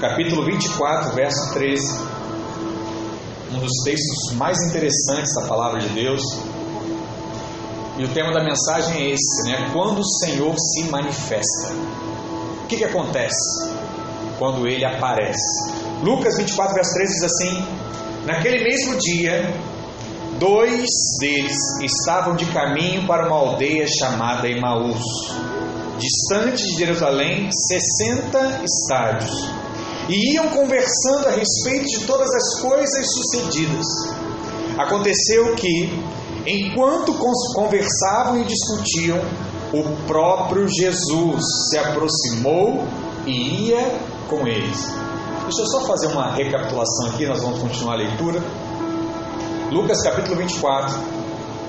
capítulo 24, verso 13. Um dos textos mais interessantes da palavra de Deus. E o tema da mensagem é esse, né? Quando o Senhor se manifesta. O que, que acontece quando ele aparece? Lucas 24, verso 13 diz assim: Naquele mesmo dia, dois deles estavam de caminho para uma aldeia chamada Emaús, distante de Jerusalém 60 estádios, e iam conversando a respeito de todas as coisas sucedidas. Aconteceu que, enquanto conversavam e discutiam, o próprio Jesus se aproximou e ia com eles. Deixa eu só fazer uma recapitulação aqui, nós vamos continuar a leitura. Lucas capítulo 24,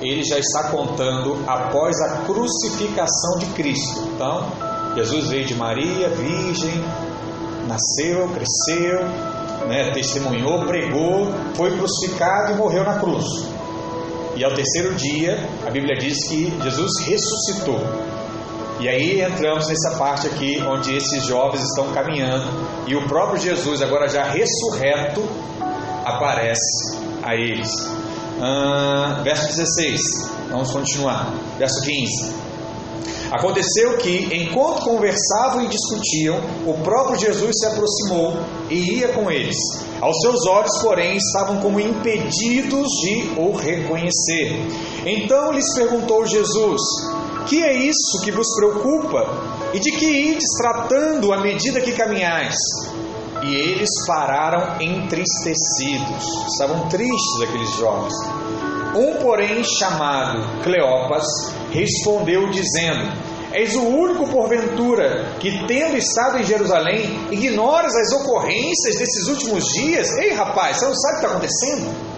ele já está contando após a crucificação de Cristo. Então, Jesus veio de Maria, virgem, nasceu, cresceu, né, testemunhou, pregou, foi crucificado e morreu na cruz. E ao terceiro dia, a Bíblia diz que Jesus ressuscitou. E aí entramos nessa parte aqui onde esses jovens estão caminhando e o próprio Jesus, agora já ressurreto, aparece a eles. Ah, verso 16, vamos continuar. Verso 15. Aconteceu que, enquanto conversavam e discutiam, o próprio Jesus se aproximou e ia com eles. Aos seus olhos, porém, estavam como impedidos de o reconhecer. Então lhes perguntou Jesus: Que é isso que vos preocupa? E de que ides tratando à medida que caminhais? E eles pararam entristecidos. Estavam tristes aqueles jovens. Um, porém, chamado Cleopas, respondeu dizendo: És o único, porventura, que, tendo estado em Jerusalém, ignoras as ocorrências desses últimos dias? Ei, rapaz, você não sabe o que está acontecendo?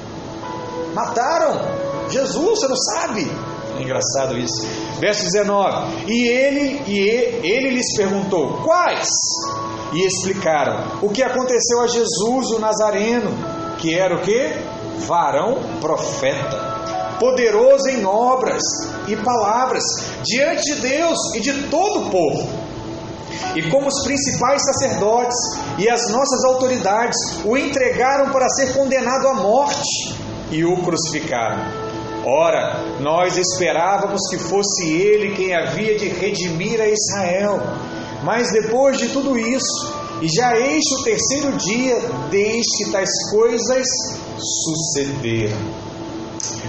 Mataram Jesus, você não sabe? É engraçado isso. Verso 19: E ele, e ele, ele lhes perguntou: Quais? E explicaram o que aconteceu a Jesus o Nazareno, que era o que? Varão profeta, poderoso em obras e palavras diante de Deus e de todo o povo. E como os principais sacerdotes e as nossas autoridades o entregaram para ser condenado à morte e o crucificaram. Ora, nós esperávamos que fosse ele quem havia de redimir a Israel. Mas depois de tudo isso, e já este o terceiro dia desde que tais coisas sucederam.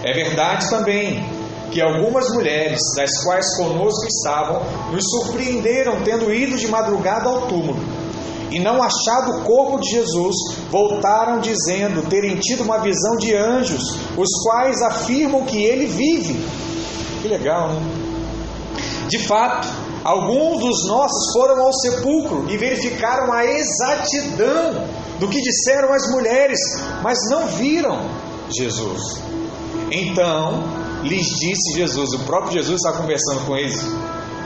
É verdade também que algumas mulheres, das quais conosco estavam, nos surpreenderam tendo ido de madrugada ao túmulo. E não achado o corpo de Jesus, voltaram dizendo terem tido uma visão de anjos, os quais afirmam que ele vive. Que legal, né? De fato, alguns dos nossos foram ao sepulcro e verificaram a exatidão do que disseram as mulheres, mas não viram Jesus. Então lhes disse Jesus, o próprio Jesus está conversando com eles,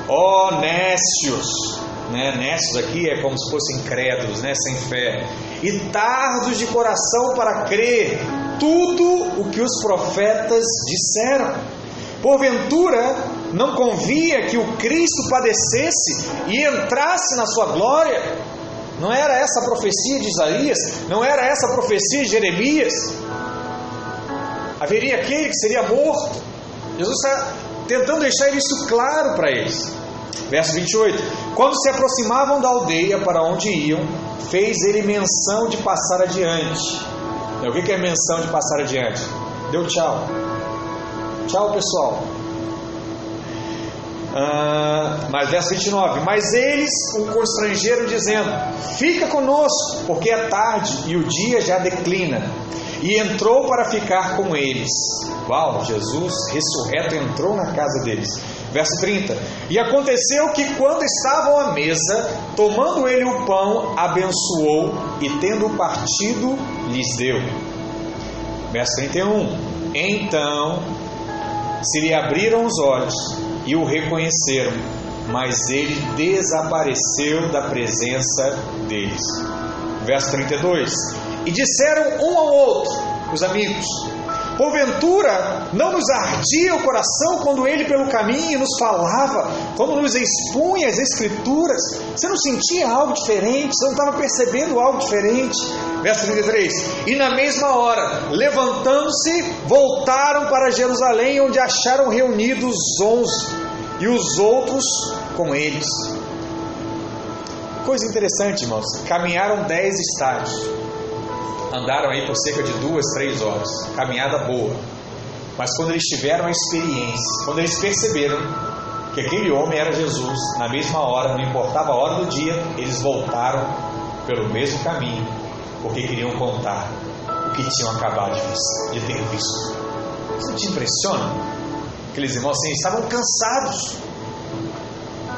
ó oh, né? Nécios aqui é como se fossem incrédulos, né? sem fé, e tardos de coração para crer tudo o que os profetas disseram. Porventura, não convia que o Cristo padecesse e entrasse na sua glória? Não era essa a profecia de Isaías? Não era essa a profecia de Jeremias? Haveria aquele que seria morto. Jesus está tentando deixar isso claro para eles. Verso 28. Quando se aproximavam da aldeia para onde iam, fez ele menção de passar adiante. O que é menção de passar adiante? Deu tchau. Tchau, pessoal. Ah, mas verso 29: Mas eles o constrangeram, dizendo: Fica conosco, porque é tarde e o dia já declina. E entrou para ficar com eles. Uau, Jesus ressurreto entrou na casa deles. Verso 30: E aconteceu que, quando estavam à mesa, tomando ele o pão, abençoou e, tendo partido, lhes deu. Verso 31: Então se lhe abriram os olhos e o reconheceram, mas ele desapareceu da presença deles. Verso 32: E disseram um ao outro, os amigos: Porventura, não nos ardia o coração quando ele pelo caminho nos falava, quando nos expunha as Escrituras? Você não sentia algo diferente? Você não estava percebendo algo diferente? Verso 33: E na mesma hora, levantando-se, voltaram para Jerusalém, onde acharam reunidos os onze e os outros com eles. Coisa interessante, irmãos: caminharam dez estádios andaram aí por cerca de duas, três horas, caminhada boa. Mas quando eles tiveram a experiência, quando eles perceberam que aquele homem era Jesus, na mesma hora, não importava a hora do dia, eles voltaram pelo mesmo caminho, porque queriam contar o que tinham acabado de, ter visto. Isso te impressiona? Aqueles irmãos assim, estavam cansados,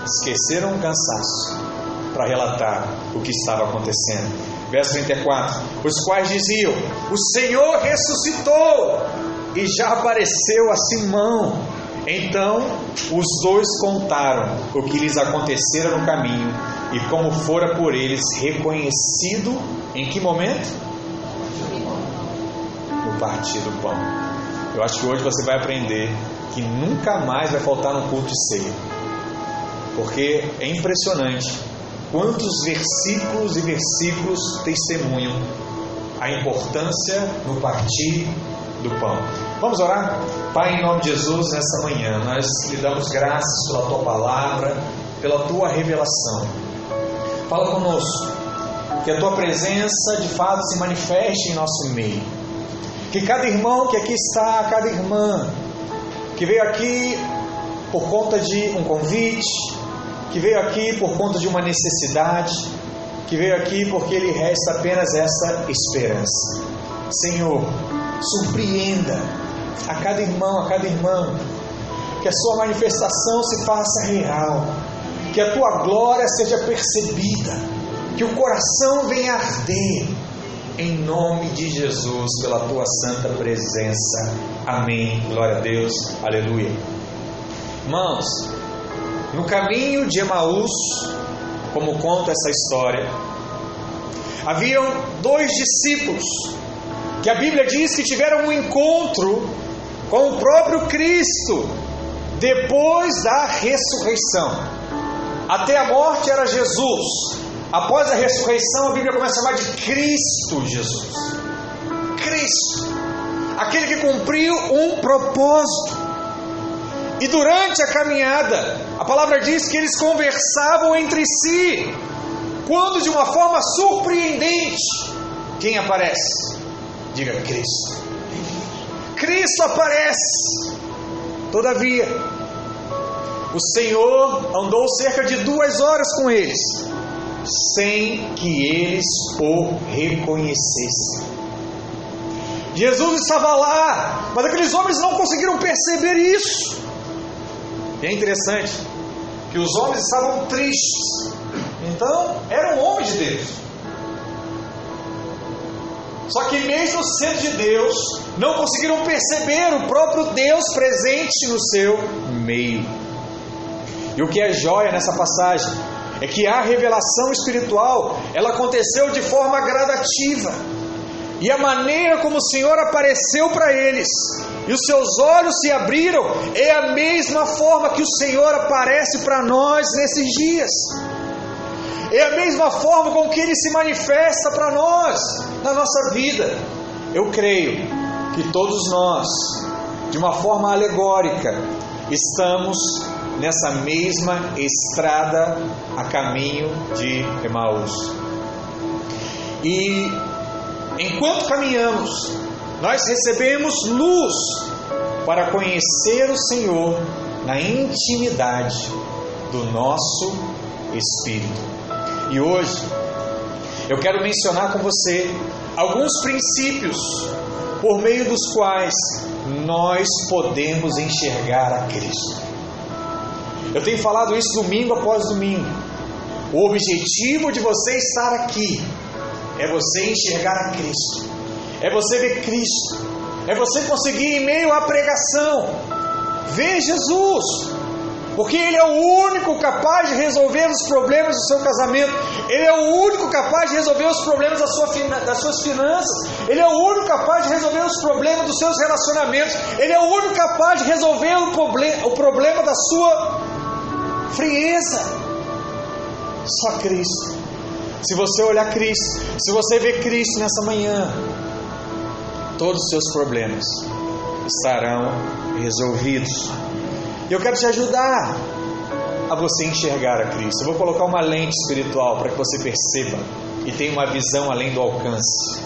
esqueceram o cansaço para relatar o que estava acontecendo. Verso 34: Os quais diziam: O Senhor ressuscitou e já apareceu a Simão. Então os dois contaram o que lhes acontecera no caminho e como fora por eles reconhecido em que momento? No partir do pão. Eu acho que hoje você vai aprender que nunca mais vai faltar no culto ceia. Porque é impressionante Quantos versículos e versículos testemunham a importância no partir do pão? Vamos orar? Pai, em nome de Jesus, nessa manhã, nós lhe damos graças pela tua palavra, pela tua revelação. Fala conosco, que a tua presença de fato se manifeste em nosso meio. Que cada irmão que aqui está, cada irmã que veio aqui por conta de um convite, que veio aqui por conta de uma necessidade, que veio aqui porque lhe resta apenas essa esperança. Senhor, surpreenda a cada irmão, a cada irmã, que a sua manifestação se faça real, que a tua glória seja percebida, que o coração venha arder, em nome de Jesus, pela tua santa presença. Amém. Glória a Deus. Aleluia. Irmãos, no caminho de Emaús, como conta essa história, haviam dois discípulos que a Bíblia diz que tiveram um encontro com o próprio Cristo depois da ressurreição. Até a morte era Jesus. Após a ressurreição, a Bíblia começa a chamar de Cristo Jesus. Cristo, aquele que cumpriu um propósito. E durante a caminhada, a palavra diz que eles conversavam entre si, quando de uma forma surpreendente, quem aparece? Diga Cristo. Cristo aparece. Todavia, o Senhor andou cerca de duas horas com eles, sem que eles o reconhecessem. Jesus estava lá, mas aqueles homens não conseguiram perceber isso. E é interessante que os homens estavam tristes. Então, eram homens de Deus. Só que, mesmo sendo de Deus, não conseguiram perceber o próprio Deus presente no seu meio. E o que é joia nessa passagem é que a revelação espiritual ela aconteceu de forma gradativa. E a maneira como o Senhor apareceu para eles e os seus olhos se abriram, é a mesma forma que o Senhor aparece para nós nesses dias. É a mesma forma com que ele se manifesta para nós na nossa vida. Eu creio que todos nós, de uma forma alegórica, estamos nessa mesma estrada a caminho de Emaús. E enquanto caminhamos, nós recebemos luz para conhecer o Senhor na intimidade do nosso espírito. E hoje eu quero mencionar com você alguns princípios por meio dos quais nós podemos enxergar a Cristo. Eu tenho falado isso domingo após domingo. O objetivo de você estar aqui é você enxergar Cristo é você ver Cristo, é você conseguir, em meio à pregação, ver Jesus. porque Ele é o único capaz de resolver os problemas do seu casamento, Ele é o único capaz de resolver os problemas da sua, das suas finanças, Ele é o único capaz de resolver os problemas dos seus relacionamentos, Ele é o único capaz de resolver o, problem, o problema da sua frieza. Só Cristo. Se você olhar Cristo, se você ver Cristo nessa manhã, todos os seus problemas estarão resolvidos. E eu quero te ajudar a você enxergar a Cristo. Eu vou colocar uma lente espiritual para que você perceba e tenha uma visão além do alcance,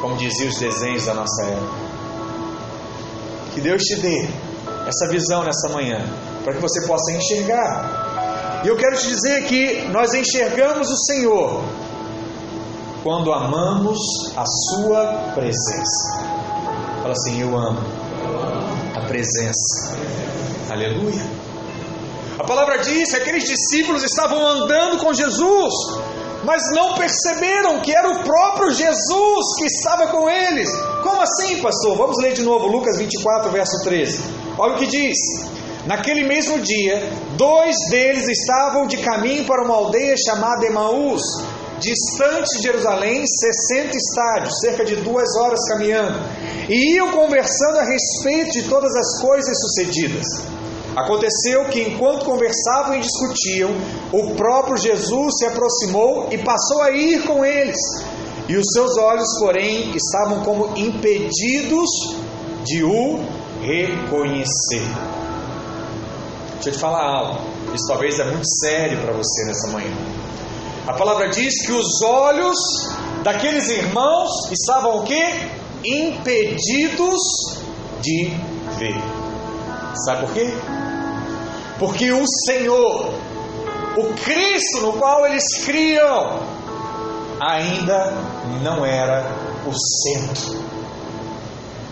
como diziam os desenhos da nossa época. Que Deus te dê essa visão nessa manhã, para que você possa enxergar. E eu quero te dizer que nós enxergamos o Senhor quando amamos a Sua presença. Fala assim: Eu amo a presença. Aleluia. A palavra diz que aqueles discípulos estavam andando com Jesus, mas não perceberam que era o próprio Jesus que estava com eles. Como assim, pastor? Vamos ler de novo Lucas 24, verso 13. Olha o que diz. Naquele mesmo dia, dois deles estavam de caminho para uma aldeia chamada Emaús, distante de Jerusalém, 60 estádios, cerca de duas horas caminhando, e iam conversando a respeito de todas as coisas sucedidas. Aconteceu que, enquanto conversavam e discutiam, o próprio Jesus se aproximou e passou a ir com eles. E os seus olhos, porém, estavam como impedidos de o reconhecer. Deixa eu te falar algo. Isso talvez é muito sério para você nessa manhã. A palavra diz que os olhos daqueles irmãos estavam o quê? Impedidos de ver. Sabe por quê? Porque o Senhor, o Cristo no qual eles criam, ainda não era o centro,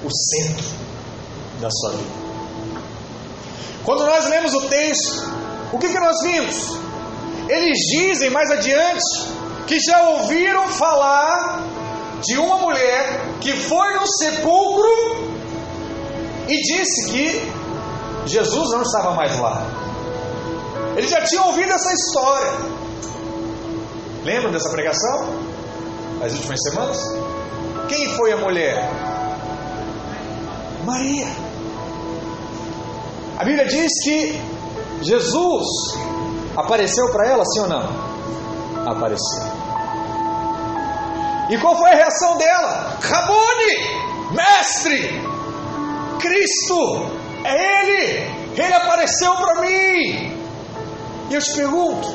o centro da sua vida. Quando nós lemos o texto, o que, que nós vimos? Eles dizem mais adiante que já ouviram falar de uma mulher que foi no sepulcro e disse que Jesus não estava mais lá. Eles já tinham ouvido essa história. Lembram dessa pregação? Nas últimas semanas? Quem foi a mulher? Maria. A Bíblia diz que Jesus Apareceu para ela, sim ou não? Apareceu. E qual foi a reação dela? Rabone, mestre, Cristo, é Ele, Ele apareceu para mim. E eu te pergunto,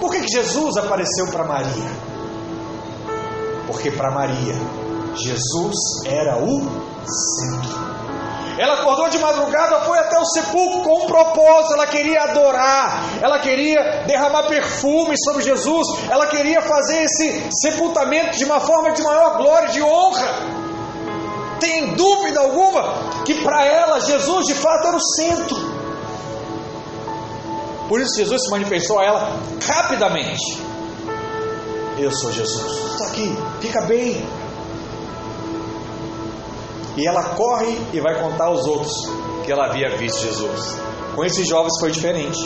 por que, que Jesus apareceu para Maria? Porque para Maria, Jesus era o centro. Ela acordou de madrugada, foi até o sepulcro com um propósito. Ela queria adorar, ela queria derramar perfume sobre Jesus, ela queria fazer esse sepultamento de uma forma de maior glória, de honra. Tem dúvida alguma que para ela Jesus de fato era o centro. Por isso Jesus se manifestou a ela rapidamente. Eu sou Jesus. Está aqui, fica bem. E ela corre e vai contar aos outros que ela havia visto Jesus. Com esses jovens foi diferente.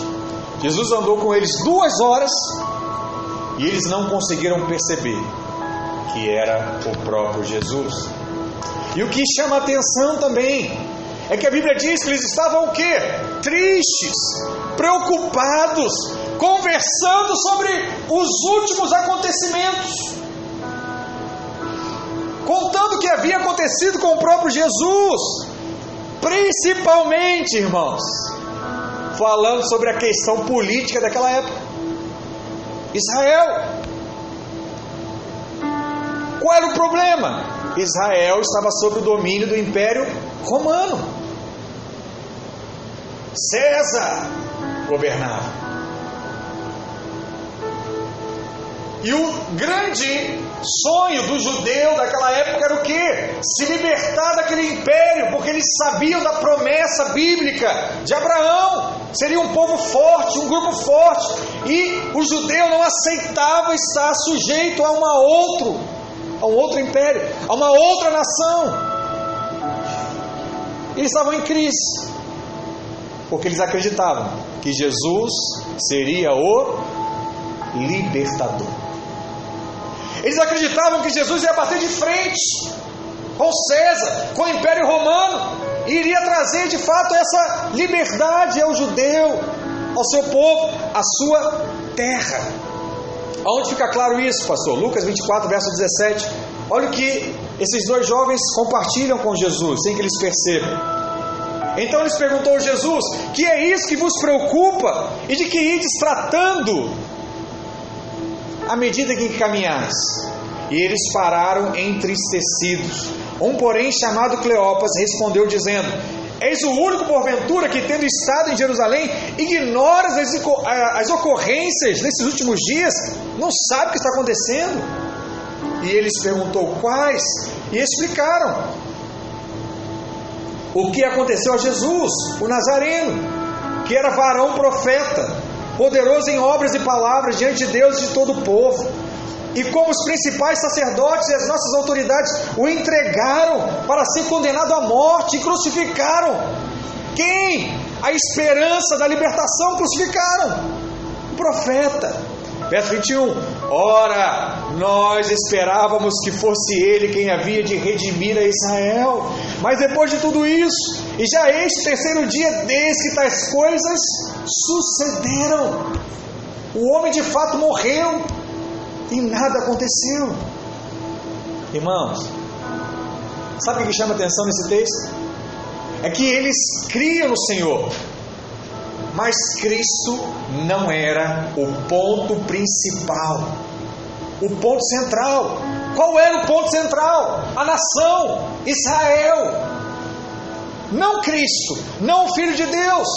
Jesus andou com eles duas horas e eles não conseguiram perceber que era o próprio Jesus. E o que chama atenção também é que a Bíblia diz que eles estavam o quê? Tristes, preocupados, conversando sobre os últimos acontecimentos contando o que havia acontecido com o próprio Jesus, principalmente, irmãos, falando sobre a questão política daquela época. Israel. Qual era o problema? Israel estava sob o domínio do Império Romano. César governava. E o grande sonho do judeu daquela época era o que? Se libertar daquele império, porque eles sabiam da promessa bíblica de Abraão. Seria um povo forte, um grupo forte. E o judeu não aceitava estar sujeito a uma outro, a um outro império, a uma outra nação. Eles estavam em crise. Porque eles acreditavam que Jesus seria o libertador. Eles acreditavam que Jesus ia bater de frente com César, com o Império Romano, e iria trazer de fato essa liberdade ao judeu, ao seu povo, à sua terra. Aonde fica claro isso, pastor? Lucas 24, verso 17. Olha o que esses dois jovens compartilham com Jesus, sem que eles percebam. Então eles perguntou a Jesus: Que é isso que vos preocupa e de que ides tratando à medida que caminhais? E eles pararam entristecidos. Um, porém, chamado Cleopas, respondeu, dizendo: Eis o único, porventura, que, tendo estado em Jerusalém, ignoras as, as ocorrências nesses últimos dias, não sabe o que está acontecendo. E eles perguntou quais, e explicaram o que aconteceu a Jesus, o Nazareno, que era varão profeta, poderoso em obras e palavras diante de Deus e de todo o povo e como os principais sacerdotes e as nossas autoridades o entregaram para ser condenado à morte e crucificaram. Quem? A esperança da libertação crucificaram. O profeta. Verso 21. Ora, nós esperávamos que fosse ele quem havia de redimir a Israel. Mas depois de tudo isso, e já este terceiro dia desde que tais coisas sucederam, o homem de fato morreu e nada aconteceu. Irmãos, sabe o que chama atenção nesse texto? É que eles criam no Senhor, mas Cristo não era o ponto principal, o ponto central. Qual era o ponto central? A nação, Israel. Não Cristo, não o Filho de Deus.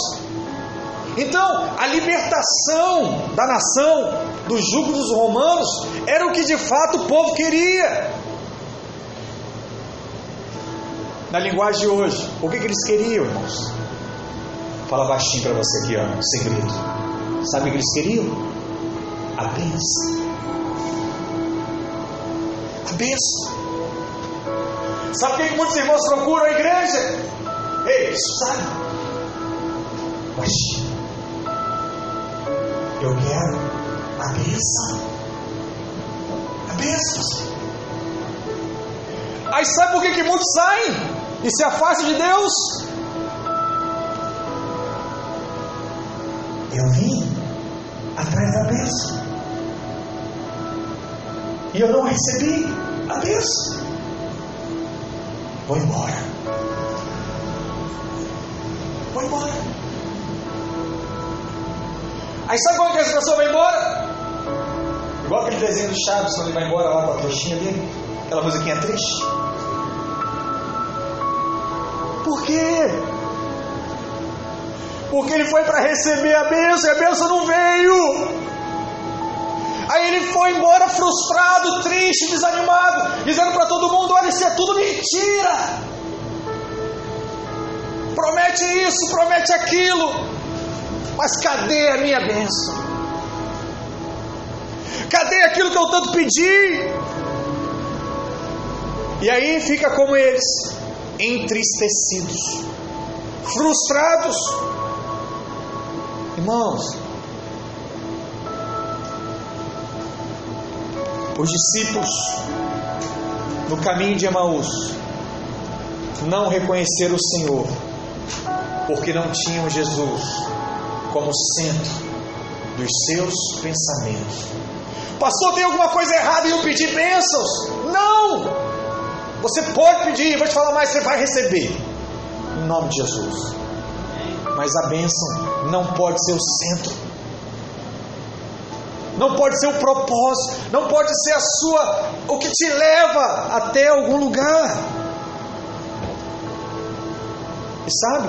Então, a libertação da nação do jugo dos romanos era o que de fato o povo queria. Na linguagem de hoje, o que, que eles queriam, irmãos? Fala baixinho para você aqui, ó, segredo. Sabe o que eles queriam? A bênção. A bênção. Sabe o que, que muitos irmãos procuram a igreja? Ei, sabe? Baixinho. Eu quero a bênção. A bênção. Aí sabe por que, que muitos saem e se afastam de Deus? Eu vim atrás da bênção. E eu não recebi a bênção. Vou embora. Vou embora. Aí sabe quando que essa pessoa vai embora? Igual aquele desenho do Chaves, quando ele vai embora lá com a trouxinha dele, aquela musiquinha triste. Por quê? Porque ele foi para receber a bênção e a bênção não veio. Aí ele foi embora frustrado, triste, desanimado, dizendo para todo mundo: olha, isso é tudo mentira. Promete isso, promete aquilo. Mas cadê a minha bênção? Cadê aquilo que eu tanto pedi? E aí fica como eles, entristecidos, frustrados. Irmãos, os discípulos no caminho de Emaús não reconheceram o Senhor, porque não tinham Jesus como centro dos seus pensamentos. Pastor, tem alguma coisa errada em eu pedir bênçãos? Não! Você pode pedir, vou te falar mais, você vai receber. Em nome de Jesus. Mas a bênção não pode ser o centro. Não pode ser o propósito, não pode ser a sua o que te leva até algum lugar. E sabe?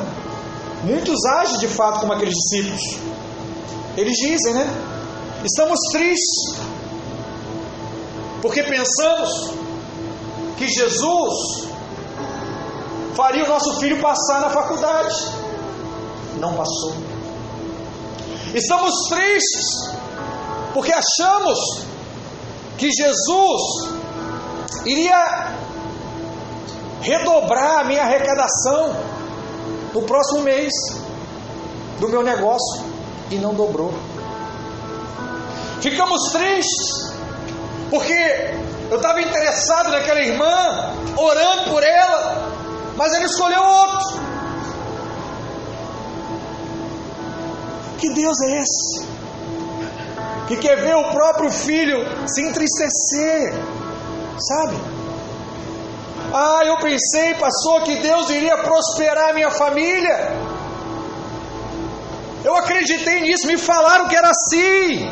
Muitos agem de fato como aqueles discípulos. Eles dizem, né? Estamos tristes, porque pensamos que Jesus faria o nosso filho passar na faculdade. Não passou. Estamos tristes, porque achamos que Jesus iria redobrar a minha arrecadação no próximo mês. do meu negócio e não dobrou. Ficamos tristes, porque eu estava interessado naquela irmã, orando por ela, mas ele escolheu outro. Que Deus é esse? Que quer ver o próprio filho se entristecer, sabe? Ah, eu pensei, passou que Deus iria prosperar a minha família. Eu acreditei nisso, me falaram que era assim.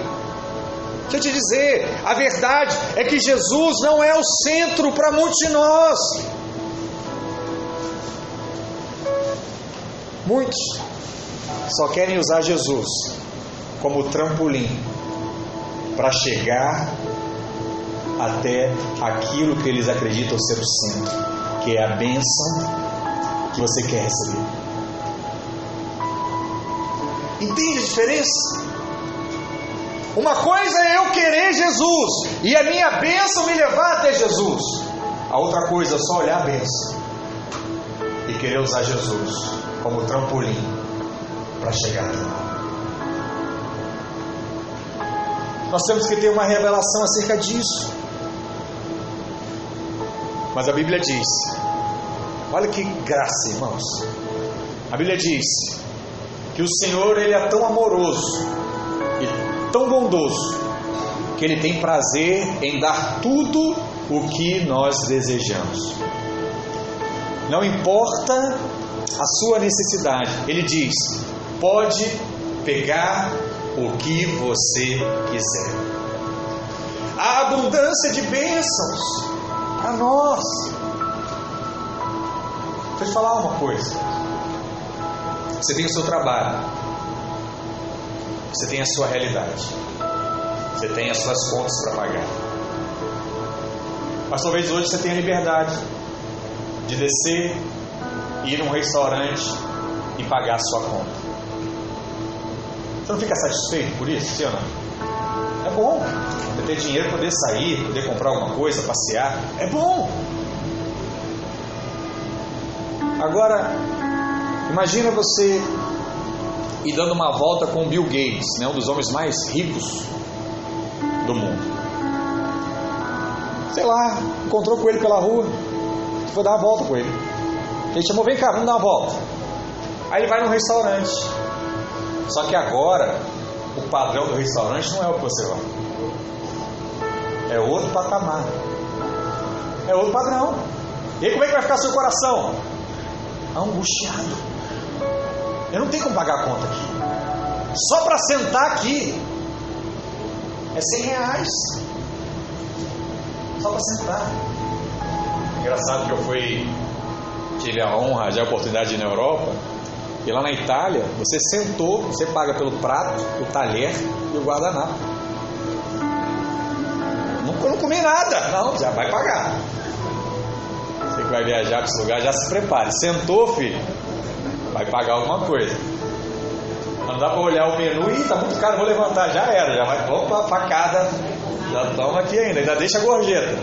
Deixa eu te dizer, a verdade é que Jesus não é o centro para muitos de nós. Muitos só querem usar Jesus como trampolim para chegar até aquilo que eles acreditam ser o centro, que é a bênção que você quer receber. Entende a diferença? Uma coisa é eu querer Jesus e a minha bênção me levar até Jesus. A outra coisa é só olhar a bênção e querer usar Jesus como trampolim para chegar lá. Nós temos que ter uma revelação acerca disso. Mas a Bíblia diz: olha que graça, irmãos. A Bíblia diz que o Senhor ele é tão amoroso e tão bondoso que ele tem prazer em dar tudo o que nós desejamos. Não importa a sua necessidade, ele diz: pode pegar o que você quiser. A abundância de bênçãos para nós. Deixa eu falar uma coisa. Você tem o seu trabalho, você tem a sua realidade, você tem as suas contas para pagar. Mas talvez hoje você tenha liberdade de descer, ir num restaurante e pagar a sua conta. Não fica satisfeito por isso, não? É bom. Ter dinheiro, poder sair, poder comprar alguma coisa, passear. É bom. Agora, imagina você ir dando uma volta com Bill Gates, né, um dos homens mais ricos do mundo. Sei lá, encontrou com ele pela rua, foi dar uma volta com ele. Ele chamou, vem cá, vamos dar uma volta. Aí ele vai num restaurante. Só que agora, o padrão do restaurante não é o que você vai. É outro patamar. É outro padrão. E aí como é que vai ficar seu coração? Angustiado. Eu não tenho como pagar a conta aqui. Só para sentar aqui é 100 reais. Só para sentar. Engraçado que eu fui, tive a honra, já a oportunidade na Europa. E lá na Itália, você sentou, você paga pelo prato, o talher e o guardanapo. Não, não comi nada, não, já vai pagar. Você que vai viajar para esse lugar, já se prepare. Sentou, filho, vai pagar alguma coisa. Não dá para olhar o menu e tá muito caro, vou levantar, já era, já vai, opa, facada, já toma aqui ainda, ainda deixa a gorjeta.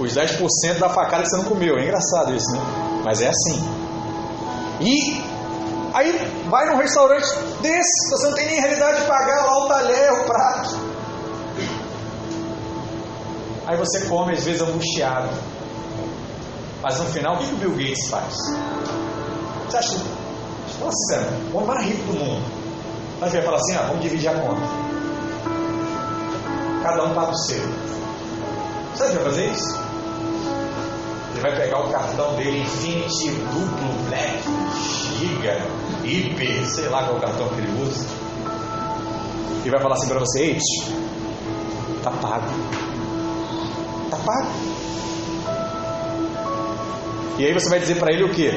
Os 10% da facada que você não comeu, é engraçado isso, né? Mas é assim. E aí vai num restaurante desse, você não tem nem realidade de pagar lá o talher, o prato. Aí você come, às vezes, angustiado. Mas no final, o que, que o Bill Gates faz? Você acha Fala sincero, o homem mais rico do mundo. Mas vai falar assim: ah, vamos dividir a conta. Cada um paga o seu. Sabe o que vai fazer isso? Ele vai pegar o cartão dele Infinity, duplo, black, giga, hiper, sei lá qual é cartão que ele usa. E vai falar assim para você: tá pago. Tá pago. E aí você vai dizer para ele o quê?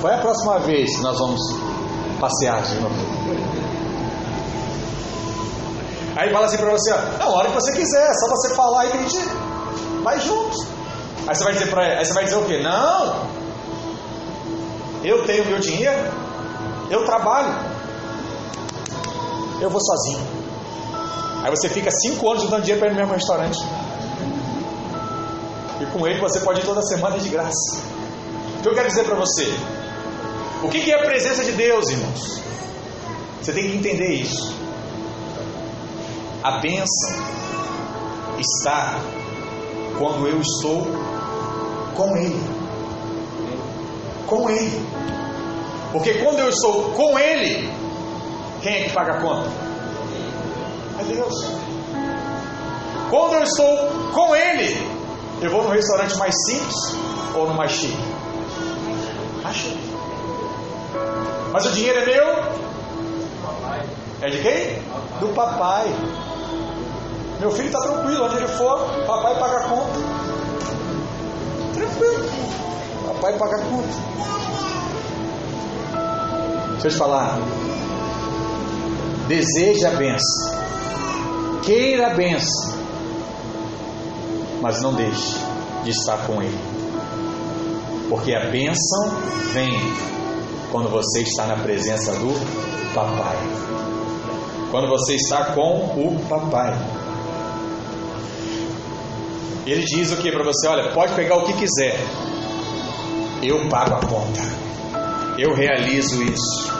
Qual é a próxima vez que nós vamos passear de novo? Aí fala assim para você, ó, não, a hora que você quiser, é só você falar e gente vai junto. Aí você vai dizer para aí você vai dizer o quê? Não. Eu tenho meu dinheiro, eu trabalho, eu vou sozinho. Aí você fica cinco anos dando dinheiro para ir no mesmo restaurante. E com ele você pode ir toda semana de graça. O que eu quero dizer para você? O que é a presença de Deus, irmãos? Você tem que entender isso. A bênção está quando eu estou com Ele. Com Ele. Porque quando eu estou com Ele, quem é que paga a conta? É Deus. Quando eu estou com Ele, eu vou no restaurante mais simples ou no mais chique? Mais chique. Mas o dinheiro é meu? É de quem? Do papai. Meu filho está tranquilo, onde ele for, papai paga a conta. Tranquilo. Papai paga conta. Deixa eu te falar. Deseje a benção. Queira a benção. Mas não deixe de estar com Ele. Porque a bênção vem quando você está na presença do Papai. Quando você está com o Papai. Ele diz o que para você? Olha, pode pegar o que quiser. Eu pago a conta. Eu realizo isso.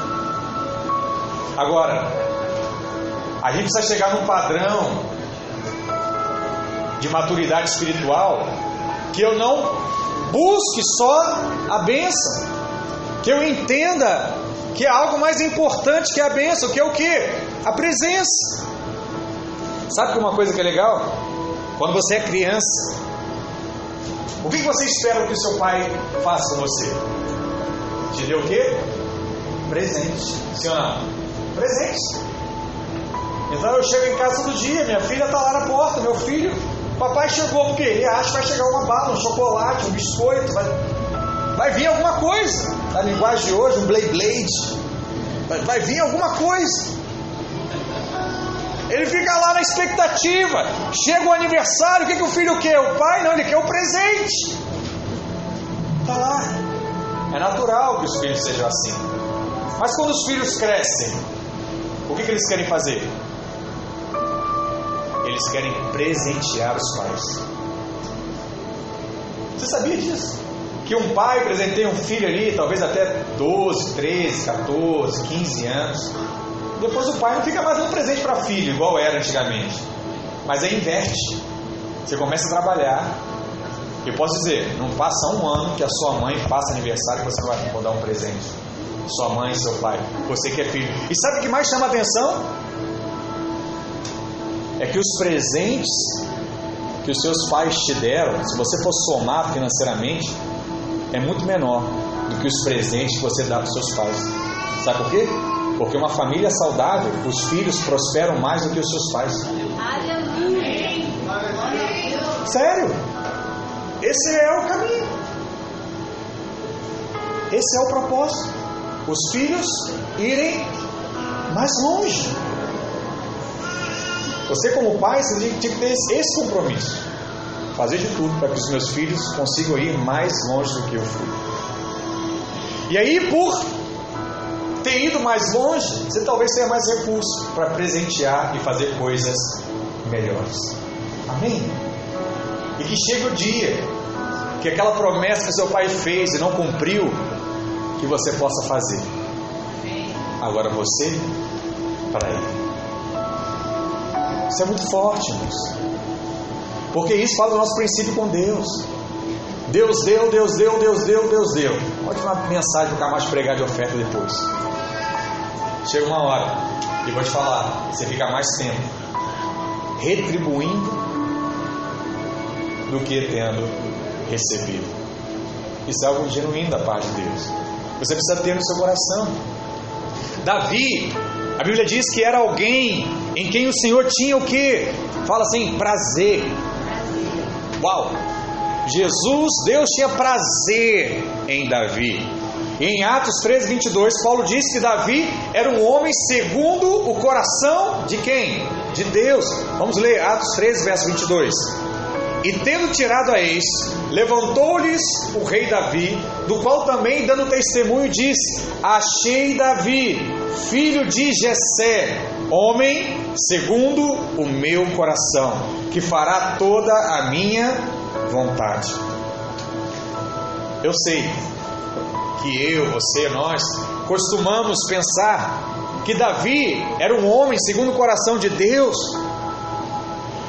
Agora, a gente precisa chegar num padrão de maturidade espiritual que eu não busque só a bênção, que eu entenda que é algo mais importante que a bênção, que é o que? A presença. Sabe uma coisa que é legal? Quando você é criança, o que você espera que o seu pai faça com você? Te o quê? Presente. Sim ou não? Presente. Então eu chego em casa todo dia, minha filha está lá na porta, meu filho, papai chegou, porque ele acha que vai chegar uma bala, um chocolate, um biscoito, vai, vai vir alguma coisa. Na linguagem de hoje, um blade blade. Vai, vai vir alguma coisa. Ele fica lá na expectativa. Chega o aniversário, o que, que o filho quer? O pai não, ele quer o presente. Está lá. É natural que os filhos sejam assim. Mas quando os filhos crescem, o que, que eles querem fazer? Eles querem presentear os pais. Você sabia disso? Que um pai presenteia um filho ali, talvez até 12, 13, 14, 15 anos. Depois o pai não fica mais dando presente para filho, igual era antigamente. Mas aí inverte. Você começa a trabalhar. Eu posso dizer, não passa um ano que a sua mãe faça aniversário e você não vai dar um presente. Sua mãe, seu pai, você que é filho. E sabe o que mais chama a atenção? É que os presentes que os seus pais te deram, se você for somar financeiramente, é muito menor do que os presentes que você dá para os seus pais. Sabe por quê? Porque uma família saudável, os filhos prosperam mais do que os seus pais. Sério? Esse é o caminho. Esse é o propósito. Os filhos irem mais longe. Você, como pai, você tinha que ter esse compromisso. Fazer de tudo para que os meus filhos consigam ir mais longe do que eu fui. E aí, por ter ido mais longe, você talvez tenha mais recursos para presentear e fazer coisas melhores. Amém? E que chegue o dia que aquela promessa que seu pai fez e não cumpriu, que você possa fazer. Agora você para ele. Isso é muito forte, irmãos. Porque isso fala do nosso princípio com Deus. Deus deu, Deus deu, Deus deu, Deus deu. Pode uma mensagem para o mais pregar de oferta depois. Chega uma hora e vou te falar, você fica mais tempo retribuindo do que tendo recebido. Isso é algo genuíno da parte de Deus. Você precisa ter no seu coração. Davi, a Bíblia diz que era alguém em quem o Senhor tinha o que? Fala assim, prazer. Uau! Jesus, Deus tinha prazer em Davi. Em Atos 13, 22, Paulo diz que Davi era um homem segundo o coração de quem? De Deus. Vamos ler Atos 13, verso 22. E tendo tirado a ex, levantou-lhes o rei Davi, do qual também, dando testemunho, disse: Achei Davi, filho de Jessé, homem segundo o meu coração, que fará toda a minha vontade. Eu sei que eu, você, nós costumamos pensar que Davi era um homem segundo o coração de Deus,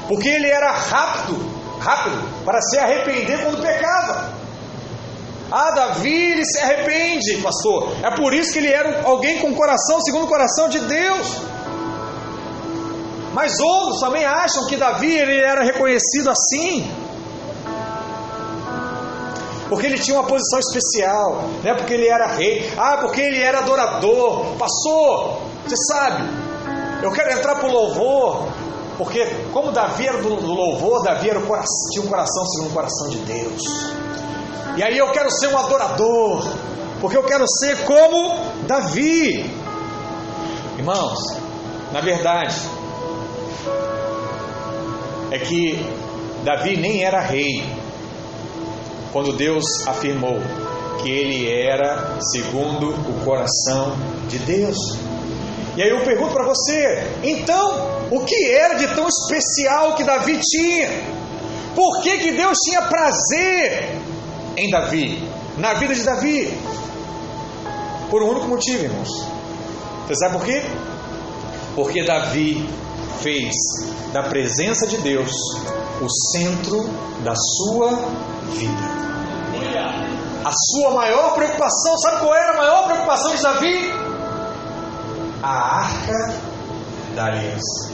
porque ele era rápido, rápido para se arrepender quando pecava. Ah, Davi, ele se arrepende, pastor. É por isso que ele era alguém com coração segundo o coração de Deus. Mas outros também acham que Davi ele era reconhecido assim. Porque ele tinha uma posição especial, não é porque ele era rei, ah, porque ele era adorador. Pastor, você sabe, eu quero entrar para o louvor, porque como Davi era do louvor, Davi era o coração, tinha um coração segundo o coração de Deus. E aí eu quero ser um adorador, porque eu quero ser como Davi. Irmãos, na verdade, é que Davi nem era rei quando Deus afirmou que ele era segundo o coração de Deus. E aí eu pergunto para você, então, o que era de tão especial que Davi tinha? Por que, que Deus tinha prazer em Davi, na vida de Davi. Por um único motivo, irmãos. Você sabe por quê? Porque Davi fez da presença de Deus o centro da sua vida. A sua maior preocupação, sabe qual era a maior preocupação de Davi? A arca da aliança.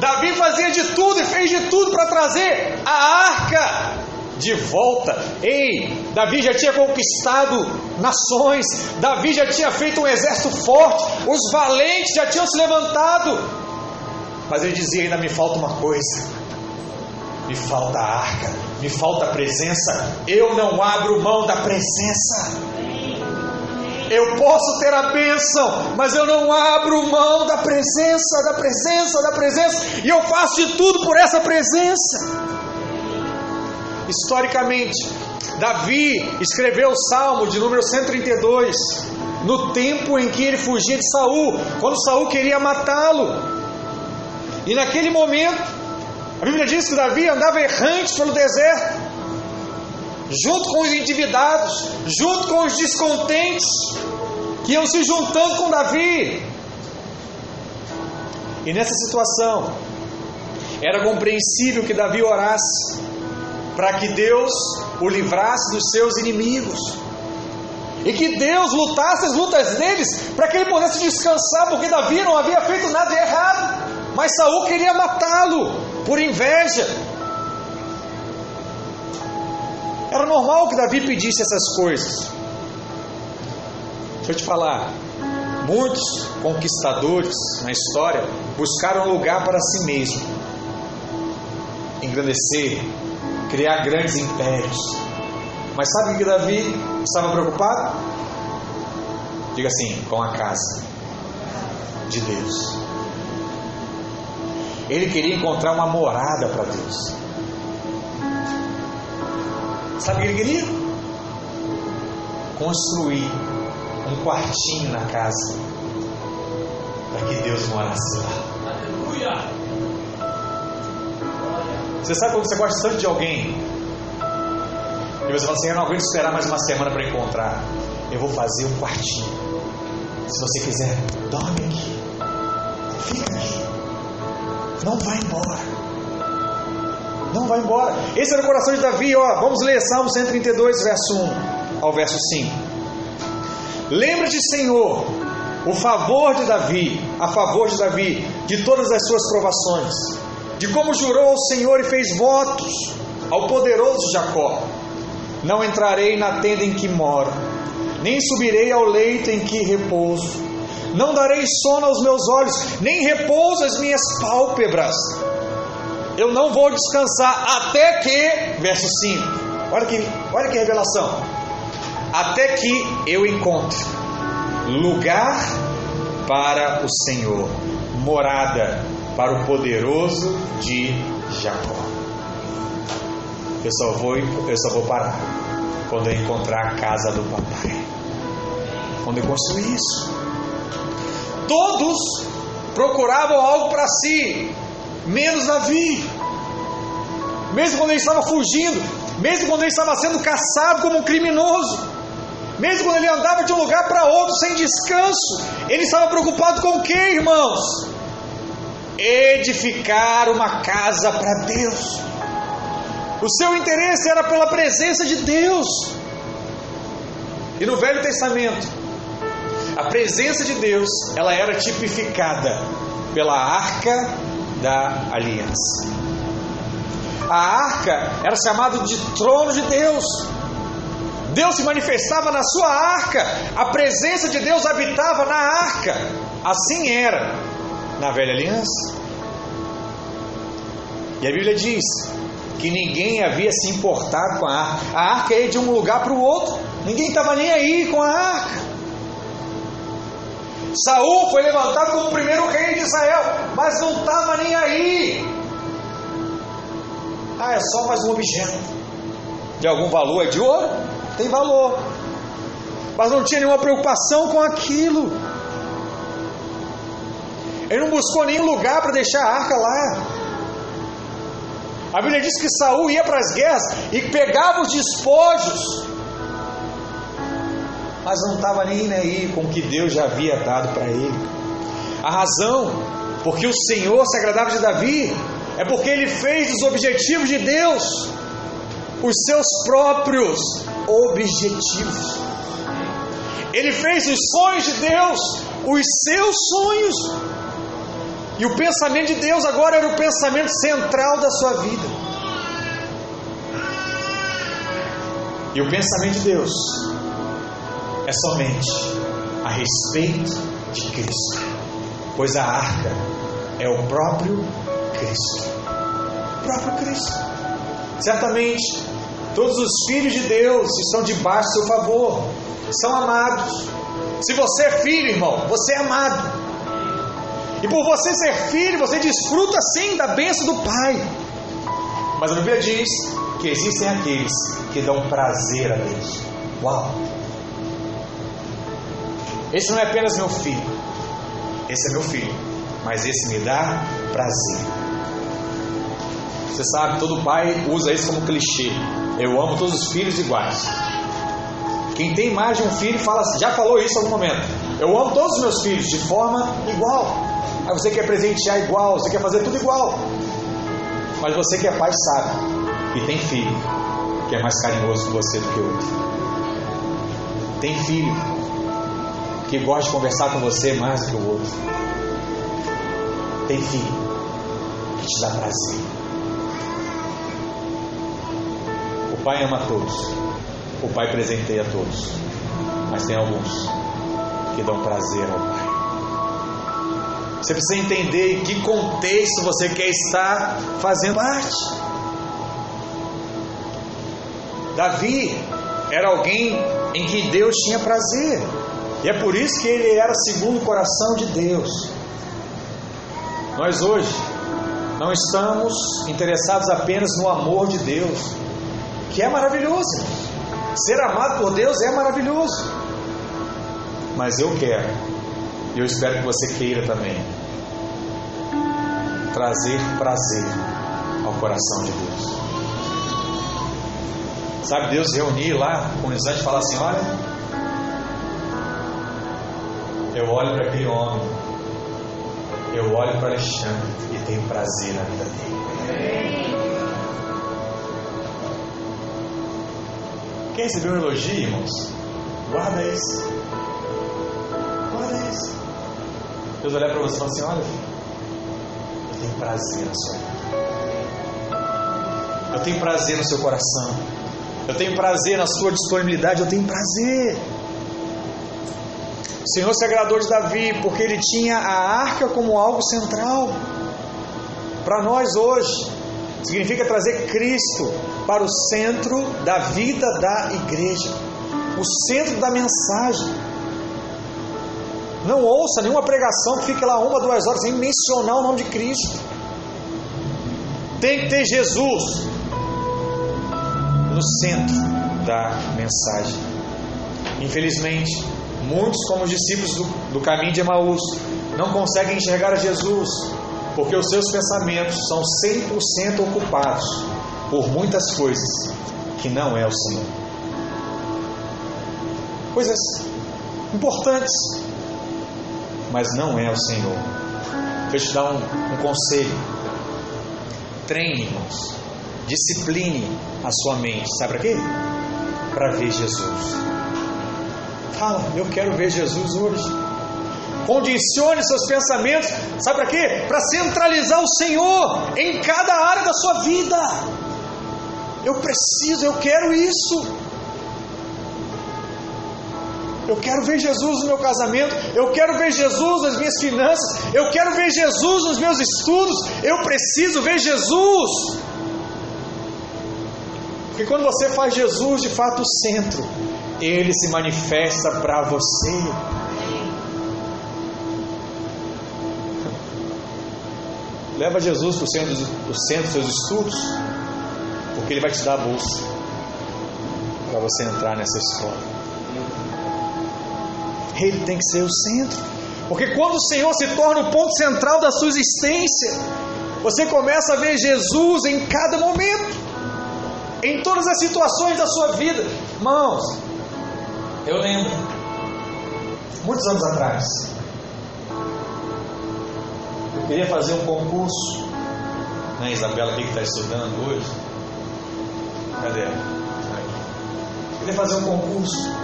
Davi fazia de tudo e fez de tudo para trazer a arca de volta. Ei, Davi já tinha conquistado nações, Davi já tinha feito um exército forte, os valentes já tinham se levantado. Mas ele dizia: ainda me falta uma coisa, me falta a arca, me falta a presença, eu não abro mão da presença. Eu posso ter a bênção, mas eu não abro mão da presença, da presença, da presença, e eu faço de tudo por essa presença. Historicamente, Davi escreveu o Salmo de número 132 no tempo em que ele fugia de Saul, quando Saul queria matá-lo. E naquele momento, a Bíblia diz que Davi andava errante pelo deserto, junto com os endividados, junto com os descontentes, que iam se juntando com Davi. E nessa situação, era compreensível que Davi orasse, para que Deus o livrasse dos seus inimigos. E que Deus lutasse as lutas deles para que ele pudesse descansar, porque Davi não havia feito nada de errado, mas Saul queria matá-lo por inveja. Era normal que Davi pedisse essas coisas. Deixa eu te falar, muitos conquistadores na história buscaram lugar para si mesmo, engrandecer, criar grandes impérios. Mas sabe o que Davi estava preocupado? Diga assim, com a casa de Deus. Ele queria encontrar uma morada para Deus. Sabe o que ele queria? Construir um quartinho na casa para que Deus morasse lá. Aleluia! Você sabe quando você gosta tanto de alguém e você fala assim: Eu não aguento esperar mais uma semana para encontrar. Eu vou fazer um quartinho. Se você quiser, dorme aqui. Fica aqui. Não vai embora. Não vai embora. Esse era o coração de Davi. Ó, vamos ler Salmo 132, verso 1 ao verso 5. Lembra-te, Senhor, o favor de Davi, a favor de Davi, de todas as suas provações de como jurou ao Senhor e fez votos ao poderoso Jacó: Não entrarei na tenda em que moro, nem subirei ao leito em que repouso. Não darei sono aos meus olhos, nem repouso às minhas pálpebras. Eu não vou descansar até que, verso 5, olha que, olha que revelação. Até que eu encontre lugar para o Senhor, morada para o poderoso de Jacó. Eu só vou, eu só vou parar quando eu encontrar a casa do papai. Quando eu construir isso. Todos procuravam algo para si, menos Davi. Mesmo quando ele estava fugindo, mesmo quando ele estava sendo caçado como um criminoso, Mesmo quando ele andava de um lugar para outro sem descanso, ele estava preocupado com o que, irmãos? Edificar uma casa para Deus. O seu interesse era pela presença de Deus. E no Velho Testamento, a presença de Deus, ela era tipificada pela arca da aliança. A arca era chamada de trono de Deus. Deus se manifestava na sua arca, a presença de Deus habitava na arca. Assim era na velha aliança. E a Bíblia diz que ninguém havia se importado com a arca. A arca ia de um lugar para o outro, ninguém estava nem aí com a arca. Saul foi levantado como o primeiro rei de Israel, mas não estava nem aí. Ah, é só mais um objeto. De algum valor? É de ouro? Tem valor. Mas não tinha nenhuma preocupação com aquilo. Ele não buscou nenhum lugar para deixar a arca lá. A Bíblia diz que Saul ia para as guerras e pegava os despojos, mas não estava nem aí com o que Deus já havia dado para ele. A razão porque o Senhor se agradava de Davi é porque ele fez dos objetivos de Deus os seus próprios objetivos. Ele fez os sonhos de Deus os seus sonhos. E o pensamento de Deus agora era o pensamento central da sua vida. E o pensamento de Deus é somente a respeito de Cristo, pois a arca é o próprio Cristo. O próprio Cristo. Certamente, todos os filhos de Deus estão debaixo do seu favor, são amados. Se você é filho, irmão, você é amado. E por você ser filho, você desfruta sim da bênção do Pai. Mas a Bíblia diz que existem aqueles que dão prazer a Deus. Uau! Esse não é apenas meu filho, esse é meu filho, mas esse me dá prazer. Você sabe, todo pai usa isso como clichê. Eu amo todos os filhos iguais. Quem tem mais de um filho fala, já falou isso em algum momento. Eu amo todos os meus filhos de forma igual. Aí você quer presentear igual, você quer fazer tudo igual. Mas você que é pai sabe que tem filho que é mais carinhoso com você do que outro. Tem filho que gosta de conversar com você mais do que o outro. Tem filho que te dá prazer. O pai ama todos. O pai presenteia todos. Mas tem alguns que dão prazer ao pai. Você precisa entender em que contexto você quer estar fazendo parte. Davi era alguém em que Deus tinha prazer. E é por isso que ele era segundo o coração de Deus. Nós hoje não estamos interessados apenas no amor de Deus, que é maravilhoso. Ser amado por Deus é maravilhoso. Mas eu quero, e eu espero que você queira também, trazer prazer ao coração de Deus. Sabe, Deus reunir lá com os anjos e falar assim: olha, eu olho para aquele homem, eu olho para Alexandre e tenho prazer na vida dele. Quem recebeu um elogio, irmãos? Guarda isso. Guarda isso. Deus olhar para você e falar assim: olha, filho, tenho prazer na sua vida. Eu tenho prazer no seu coração. Eu tenho prazer na sua disponibilidade. Eu tenho prazer. O Senhor se agradou de Davi porque ele tinha a arca como algo central. Para nós hoje, significa trazer Cristo para o centro da vida da igreja, o centro da mensagem. Não ouça nenhuma pregação que fique lá uma, duas horas sem mencionar o nome de Cristo. Tem que ter Jesus no centro da mensagem. Infelizmente, muitos, como os discípulos do, do caminho de Emaús, não conseguem enxergar a Jesus porque os seus pensamentos são 100% ocupados por muitas coisas que não é o Senhor. coisas importantes, mas não é o Senhor. Deixa eu te dar um, um conselho. Treine, irmãos. Discipline a sua mente. Sabe para quê? Para ver Jesus. Fala, eu quero ver Jesus hoje. Condicione seus pensamentos, sabe para quê? Para centralizar o Senhor em cada área da sua vida. Eu preciso, eu quero isso. Eu quero ver Jesus no meu casamento, eu quero ver Jesus nas minhas finanças, eu quero ver Jesus nos meus estudos, eu preciso ver Jesus. Porque quando você faz Jesus de fato o centro, ele se manifesta para você. Leva Jesus para o centro, centro dos seus estudos, porque Ele vai te dar a bolsa para você entrar nessa escola. Ele tem que ser o centro, porque quando o Senhor se torna o ponto central da sua existência, você começa a ver Jesus em cada momento, em todas as situações da sua vida. Irmãos, eu lembro, muitos anos atrás, eu queria fazer um concurso, né, Isabela, que está estudando hoje. Cadê ela? Eu queria fazer um concurso.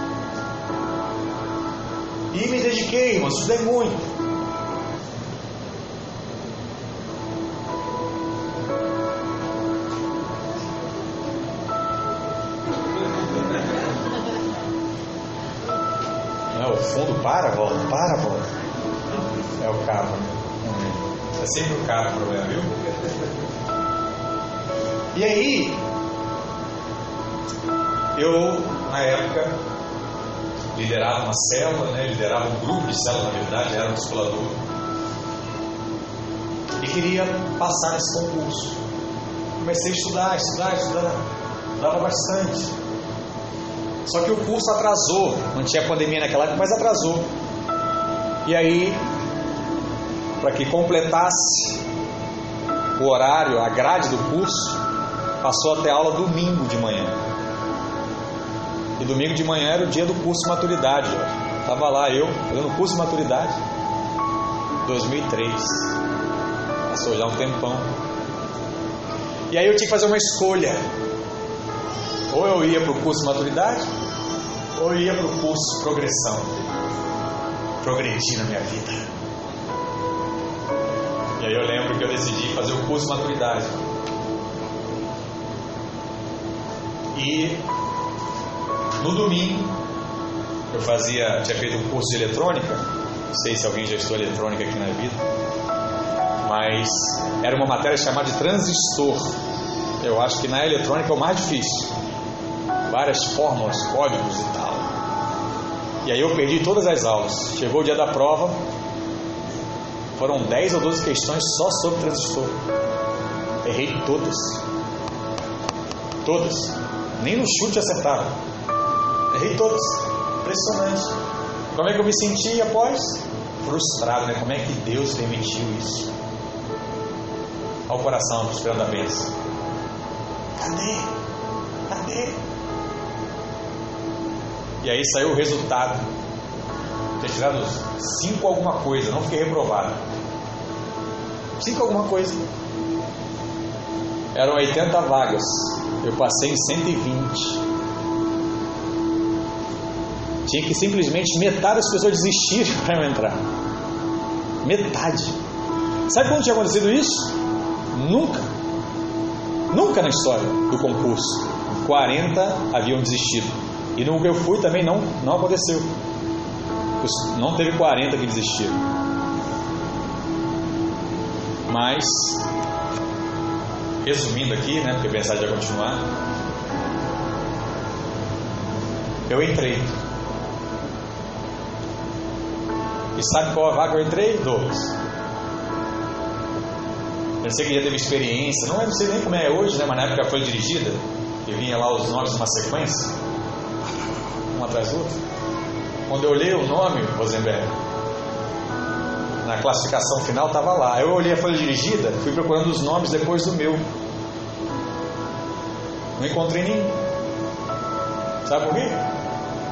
E me dediquei, irmão, estudei muito. Não, o fundo para, volta, para, volta. É o cabo. É sempre o cabo o problema, viu? E aí, eu, na época, liderava uma célula, né? liderava um grupo de célula, na verdade, era um discipulador. E queria passar nesse concurso. Comecei a estudar, estudar, estudar. Estudava bastante. Só que o curso atrasou. Não tinha pandemia naquela época, mas atrasou. E aí, para que completasse o horário, a grade do curso, passou até aula domingo de manhã. Domingo de manhã era o dia do curso de maturidade. Estava lá eu, fazendo curso de maturidade. 2003. Passou já um tempão. E aí eu tinha que fazer uma escolha. Ou eu ia para o curso de maturidade, ou eu ia para o curso de progressão. Progredir na minha vida. E aí eu lembro que eu decidi fazer o curso de maturidade. E no domingo, eu fazia, tinha feito um curso de eletrônica, não sei se alguém já estudou eletrônica aqui na vida, mas era uma matéria chamada de transistor. Eu acho que na eletrônica é o mais difícil. Várias fórmulas, códigos e tal. E aí eu perdi todas as aulas. Chegou o dia da prova, foram 10 ou 12 questões só sobre transistor. Errei todas. Todas. Nem no chute acertava. Todas. Impressionante. Como é que eu me senti após? Frustrado, né? Como é que Deus permitiu isso? Olha o coração esperando a bênção. Cadê? Cadê? E aí saiu o resultado. Tinha tirado cinco alguma coisa, não fiquei reprovado. Cinco alguma coisa. Eram 80 vagas. Eu passei em 120. Tinha que simplesmente metade das pessoas desistirem para eu entrar. Metade. Sabe quando tinha acontecido isso? Nunca. Nunca na história do concurso. 40 haviam desistido. E no que eu fui também não, não aconteceu. Não teve 40 que desistiram. Mas, resumindo aqui, né, porque a mensagem vai continuar. Eu entrei. E sabe qual a vaga eu entrei? Douglas. Eu sei que já teve experiência, não, é, não sei nem como é hoje, né, mas na época foi dirigida, que vinha lá os nomes numa sequência, um atrás do outro. Quando eu olhei o nome, Rosenberg, na classificação final estava lá. Eu olhei a folha dirigida, fui procurando os nomes depois do meu. Não encontrei nenhum. Sabe por quê?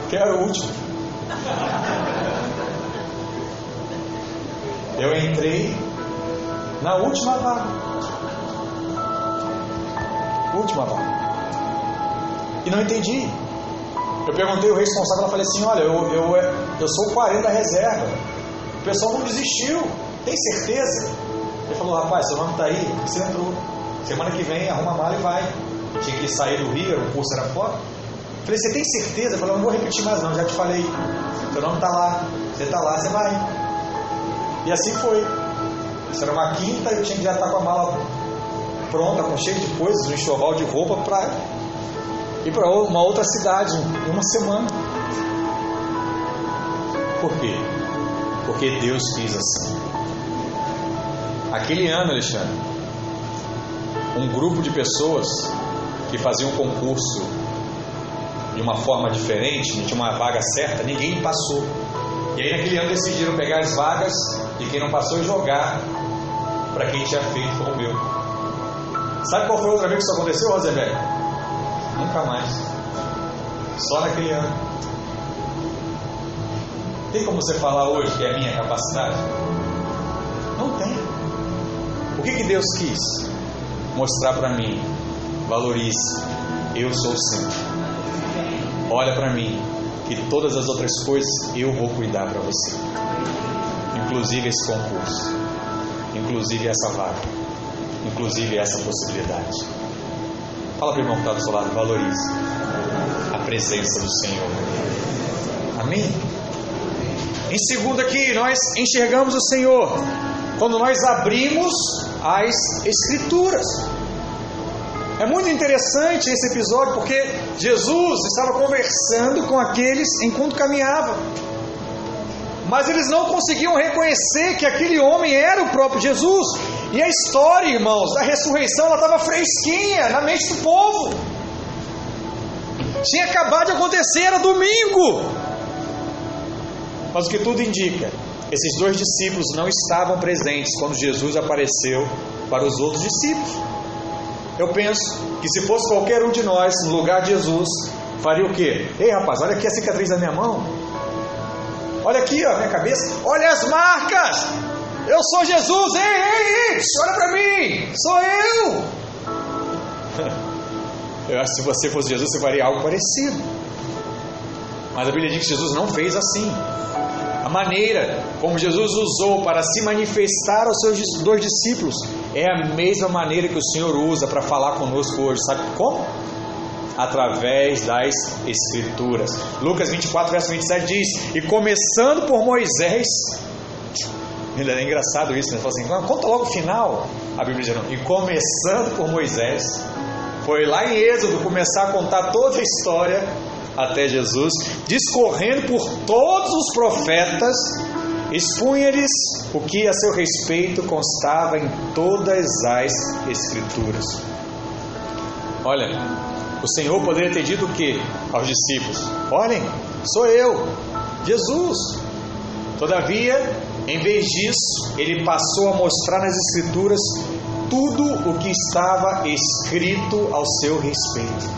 Porque era o último. Eu entrei na última vaga. Última vaga. E não entendi. Eu perguntei o responsável, ela falei assim, olha, eu, eu, eu sou o 40 reserva. O pessoal não desistiu. Tem certeza? Ele falou, rapaz, seu nome está aí, você entrou. Semana que vem arruma a mala e vai. Tinha que sair do Rio, o curso era fora. Falei, você tem certeza? Eu falei, não vou repetir mais não, já te falei. Seu nome está lá, você está lá, você vai. E assim foi. Isso era uma quinta, eu tinha que já estar com a mala pronta, com cheio de coisas, um enxoval de roupa para ir para uma outra cidade em uma semana. Por quê? Porque Deus quis assim. Aquele ano, Alexandre, um grupo de pessoas que faziam um concurso de uma forma diferente, tinha uma vaga certa, ninguém passou. E aí naquele ano decidiram pegar as vagas de quem não passou e jogar para quem tinha feito como o meu. Sabe qual foi outra vez que isso aconteceu, Rosenberg? Nunca mais. Só naquele ano. Tem como você falar hoje que é a minha capacidade? Não tem. O que, que Deus quis mostrar para mim? Valorize. Eu sou sim. Olha para mim. Que todas as outras coisas eu vou cuidar para você. Inclusive esse concurso. Inclusive essa vaga. Inclusive essa possibilidade. Fala para o irmão que está do seu lado. Valorize a presença do Senhor. Amém? Em segundo aqui, nós enxergamos o Senhor quando nós abrimos as Escrituras. É muito interessante esse episódio porque Jesus estava conversando com aqueles enquanto caminhava. Mas eles não conseguiam reconhecer que aquele homem era o próprio Jesus. E a história, irmãos, da ressurreição, ela estava fresquinha na mente do povo. Tinha acabado de acontecer, era domingo. Mas o que tudo indica, esses dois discípulos não estavam presentes quando Jesus apareceu para os outros discípulos. Eu penso que se fosse qualquer um de nós no lugar de Jesus, faria o quê? Ei rapaz, olha aqui a cicatriz da minha mão. Olha aqui, ó, minha cabeça. Olha as marcas. Eu sou Jesus. Ei, ei, ei, olha para mim. Sou eu. Eu acho que se você fosse Jesus, você faria algo parecido. Mas a Bíblia diz que Jesus não fez assim. A maneira como Jesus usou para se manifestar aos seus dois discípulos é a mesma maneira que o Senhor usa para falar conosco hoje. Sabe como? Através das Escrituras. Lucas 24, verso 27 diz: E começando por Moisés, é engraçado isso, né? Fala assim, conta logo o final. A Bíblia diz: não. E começando por Moisés, foi lá em Êxodo começar a contar toda a história até Jesus, discorrendo por todos os profetas, expunha-lhes o que a seu respeito constava em todas as Escrituras. Olha, o Senhor poderia ter dito o que aos discípulos? Olhem, sou eu, Jesus. Todavia, em vez disso, ele passou a mostrar nas Escrituras tudo o que estava escrito ao seu respeito.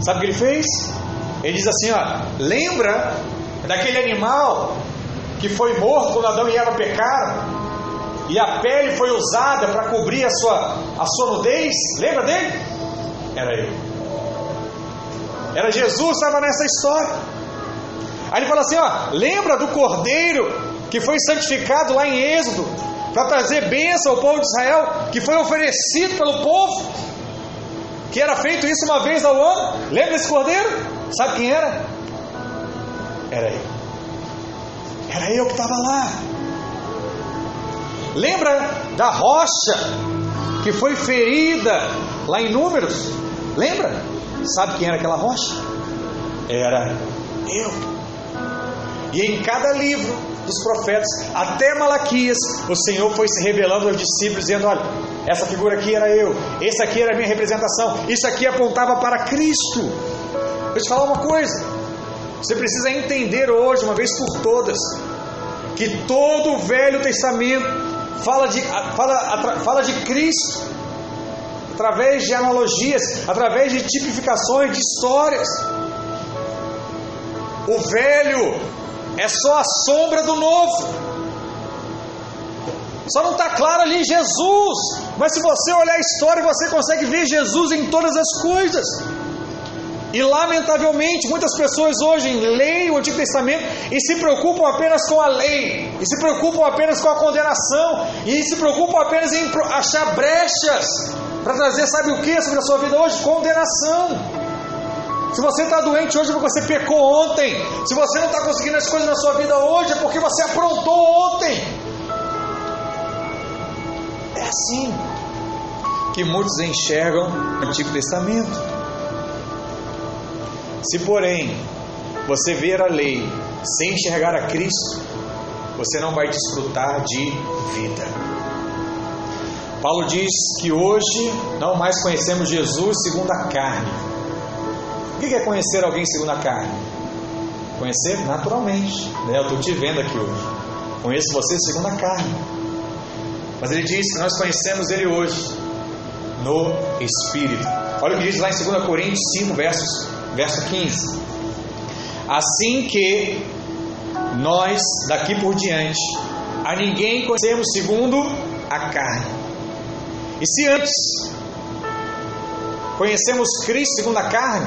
Sabe o que ele fez? Ele diz assim: ó, lembra daquele animal que foi morto quando Adão e Eva pecaram? E a pele foi usada para cobrir a sua, a sua nudez? Lembra dele? Era ele. Era Jesus, estava nessa história. Aí ele fala assim: ó, lembra do cordeiro que foi santificado lá em Êxodo para trazer bênção ao povo de Israel, que foi oferecido pelo povo, que era feito isso uma vez ao ano? Lembra desse cordeiro? Sabe quem era? Era eu. Era eu que estava lá. Lembra da rocha que foi ferida lá em Números? Lembra? Sabe quem era aquela rocha? Era eu. E em cada livro dos profetas, até Malaquias, o Senhor foi se revelando aos discípulos, dizendo: Olha, essa figura aqui era eu, essa aqui era a minha representação, isso aqui apontava para Cristo. Vou te falar uma coisa. Você precisa entender hoje, uma vez por todas, que todo o Velho Testamento fala de, fala, fala de Cristo, através de analogias, através de tipificações, de histórias. O velho é só a sombra do novo. Só não está claro ali Jesus. Mas se você olhar a história, você consegue ver Jesus em todas as coisas. E lamentavelmente, muitas pessoas hoje leem o Antigo Testamento e se preocupam apenas com a lei, e se preocupam apenas com a condenação, e se preocupam apenas em achar brechas para trazer, sabe o que sobre a sua vida hoje? Condenação. Se você está doente hoje é porque você pecou ontem. Se você não está conseguindo as coisas na sua vida hoje é porque você aprontou ontem. É assim que muitos enxergam o Antigo Testamento. Se, porém, você ver a lei sem enxergar a Cristo, você não vai desfrutar de vida. Paulo diz que hoje não mais conhecemos Jesus segundo a carne. O que é conhecer alguém segundo a carne? Conhecer naturalmente. Né? Eu estou te vendo aqui hoje. Conheço você segundo a carne. Mas ele diz que nós conhecemos ele hoje no Espírito. Olha o que diz lá em 2 Coríntios 5, versos verso 15. Assim que nós, daqui por diante, a ninguém conhecemos segundo a carne. E se antes conhecemos Cristo segundo a carne,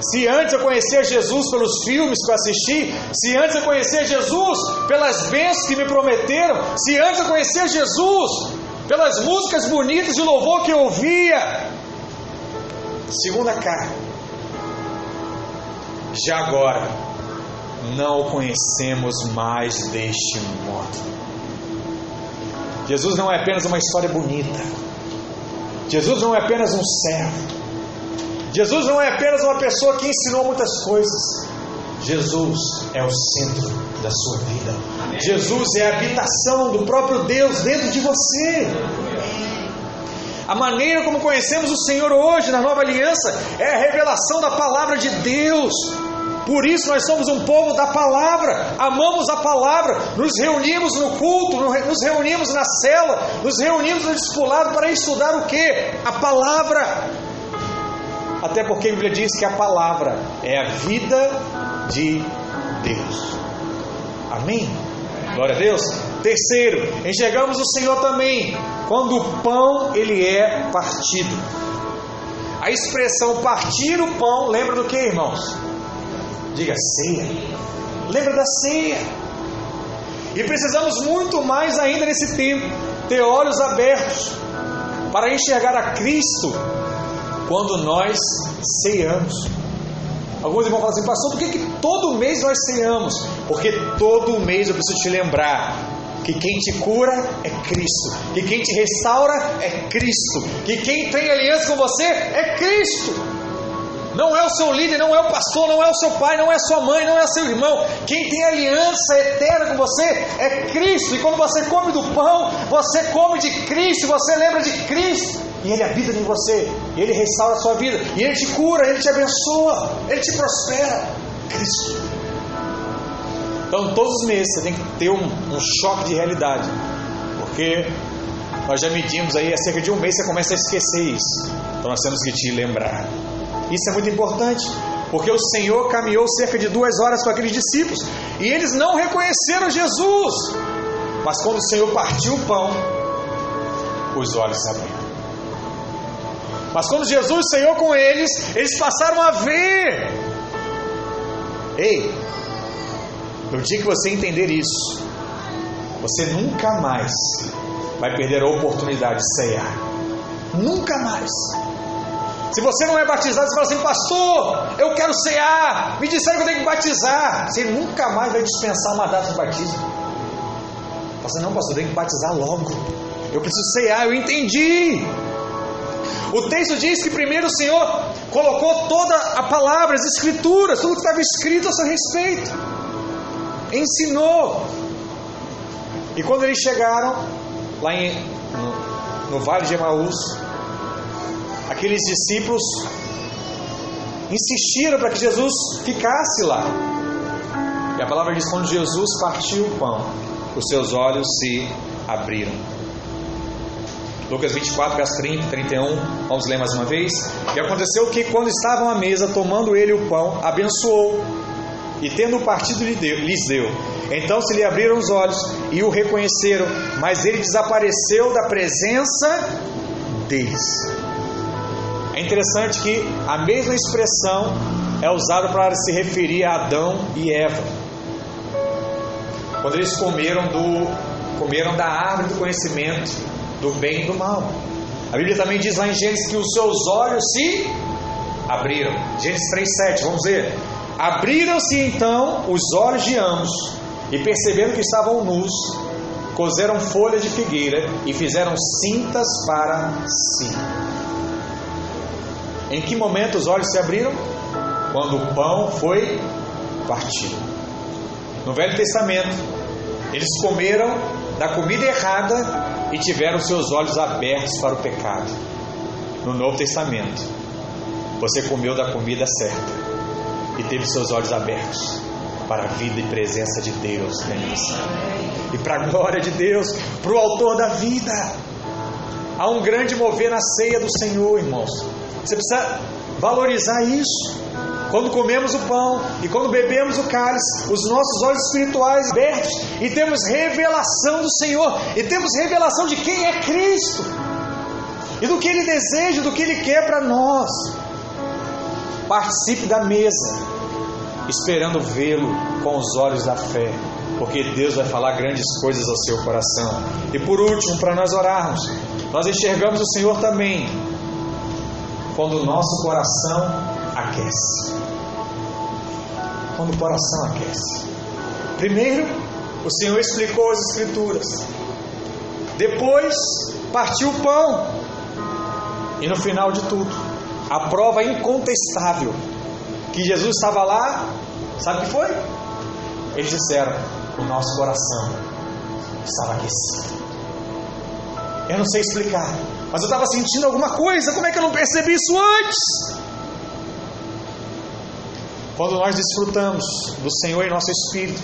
se antes eu conhecer Jesus pelos filmes que eu assisti, se antes eu conhecer Jesus pelas bênçãos que me prometeram, se antes eu conhecer Jesus pelas músicas bonitas de louvor que eu ouvia, segundo a carne, já agora não o conhecemos mais deste modo. Jesus não é apenas uma história bonita. Jesus não é apenas um servo. Jesus não é apenas uma pessoa que ensinou muitas coisas. Jesus é o centro da sua vida. Amém. Jesus é a habitação do próprio Deus dentro de você. A maneira como conhecemos o Senhor hoje na nova aliança é a revelação da palavra de Deus. Por isso nós somos um povo da palavra, amamos a palavra, nos reunimos no culto, nos reunimos na cela, nos reunimos no discipulado para estudar o que? A palavra. Até porque a Bíblia diz que a palavra é a vida de Deus. Amém? Glória a Deus. Terceiro, enxergamos o Senhor também quando o pão ele é partido. A expressão partir o pão lembra do que, irmãos? Diga ceia. Lembra da ceia. E precisamos muito mais ainda nesse tempo ter olhos abertos para enxergar a Cristo quando nós ceamos. Alguns irmãos falam assim, pastor, por que, que todo mês nós ceamos? Porque todo mês eu preciso te lembrar que quem te cura é Cristo, que quem te restaura é Cristo, que quem tem aliança com você é Cristo. Não é o seu líder, não é o pastor, não é o seu pai, não é sua mãe, não é seu irmão. Quem tem aliança eterna com você é Cristo. E quando você come do pão, você come de Cristo, você lembra de Cristo. E Ele habita em você, Ele restaura a sua vida, e Ele te cura, Ele te abençoa, Ele te prospera. Cristo. Então, todos os meses você tem que ter um, um choque de realidade, porque nós já medimos aí, há cerca de um mês você começa a esquecer isso. Então, nós temos que te lembrar. Isso é muito importante, porque o Senhor caminhou cerca de duas horas com aqueles discípulos e eles não reconheceram Jesus. Mas quando o Senhor partiu o pão, os olhos se abriram. Mas quando Jesus saiu com eles, eles passaram a ver. Ei, no dia que você entender isso, você nunca mais vai perder a oportunidade de ceiar. Nunca mais. Se você não é batizado, você fala assim, pastor, eu quero cear, me disseram que eu tenho que batizar. Você nunca mais vai dispensar uma data de batismo. Fala assim, não, pastor, eu tenho que batizar logo. Eu preciso cear, eu entendi. O texto diz que primeiro o Senhor colocou toda a palavra, as escrituras, tudo que estava escrito a seu respeito. Ensinou. E quando eles chegaram lá em, no, no vale de Emaús, aqueles discípulos insistiram para que Jesus ficasse lá. E a palavra diz: quando Jesus partiu o pão, os seus olhos se abriram. Lucas 24, verso 30 e 31, vamos ler mais uma vez. E aconteceu que, quando estavam à mesa, tomando ele o pão, abençoou e tendo partido lhes deu. Então se lhe abriram os olhos e o reconheceram, mas ele desapareceu da presença deles. É interessante que a mesma expressão é usada para se referir a Adão e Eva. Quando eles comeram do comeram da árvore do conhecimento do bem e do mal. A Bíblia também diz lá em Gênesis que os seus olhos se abriram. Gênesis 3:7, vamos ver. Abriram-se então os olhos de ambos e perceberam que estavam nus, cozeram folha de figueira e fizeram cintas para si. Em que momento os olhos se abriram? Quando o pão foi partido. No Velho Testamento, eles comeram da comida errada e tiveram seus olhos abertos para o pecado. No Novo Testamento, você comeu da comida certa e teve seus olhos abertos para a vida e presença de Deus E para a glória de Deus, para o autor da vida. Há um grande mover na ceia do Senhor, irmãos. Você precisa valorizar isso. Quando comemos o pão e quando bebemos o cálice, os nossos olhos espirituais abertos e temos revelação do Senhor e temos revelação de quem é Cristo e do que Ele deseja, do que Ele quer para nós. Participe da mesa, esperando vê-lo com os olhos da fé, porque Deus vai falar grandes coisas ao seu coração. E por último, para nós orarmos, nós enxergamos o Senhor também quando o nosso coração aquece. Quando o coração aquece. Primeiro, o Senhor explicou as Escrituras. Depois, partiu o pão. E no final de tudo, a prova incontestável que Jesus estava lá, sabe o que foi? Eles disseram: o nosso coração estava aquecido. Eu não sei explicar, mas eu estava sentindo alguma coisa, como é que eu não percebi isso antes? Quando nós desfrutamos do Senhor em nosso espírito,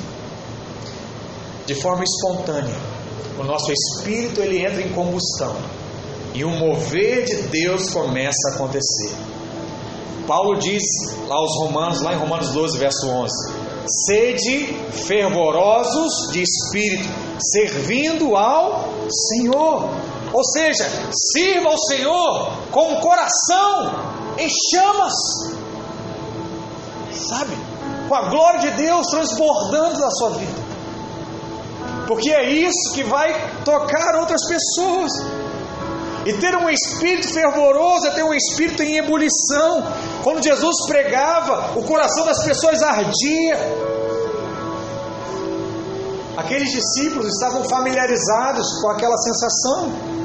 de forma espontânea, o nosso espírito ele entra em combustão e o mover de Deus começa a acontecer. Paulo diz lá aos Romanos, lá em Romanos 12, verso 11: Sede fervorosos de espírito, servindo ao Senhor. Ou seja, sirva ao Senhor com o coração em chamas sabe? Com a glória de Deus transbordando na sua vida. Porque é isso que vai tocar outras pessoas. E ter um espírito fervoroso é ter um espírito em ebulição. Quando Jesus pregava, o coração das pessoas ardia. Aqueles discípulos estavam familiarizados com aquela sensação.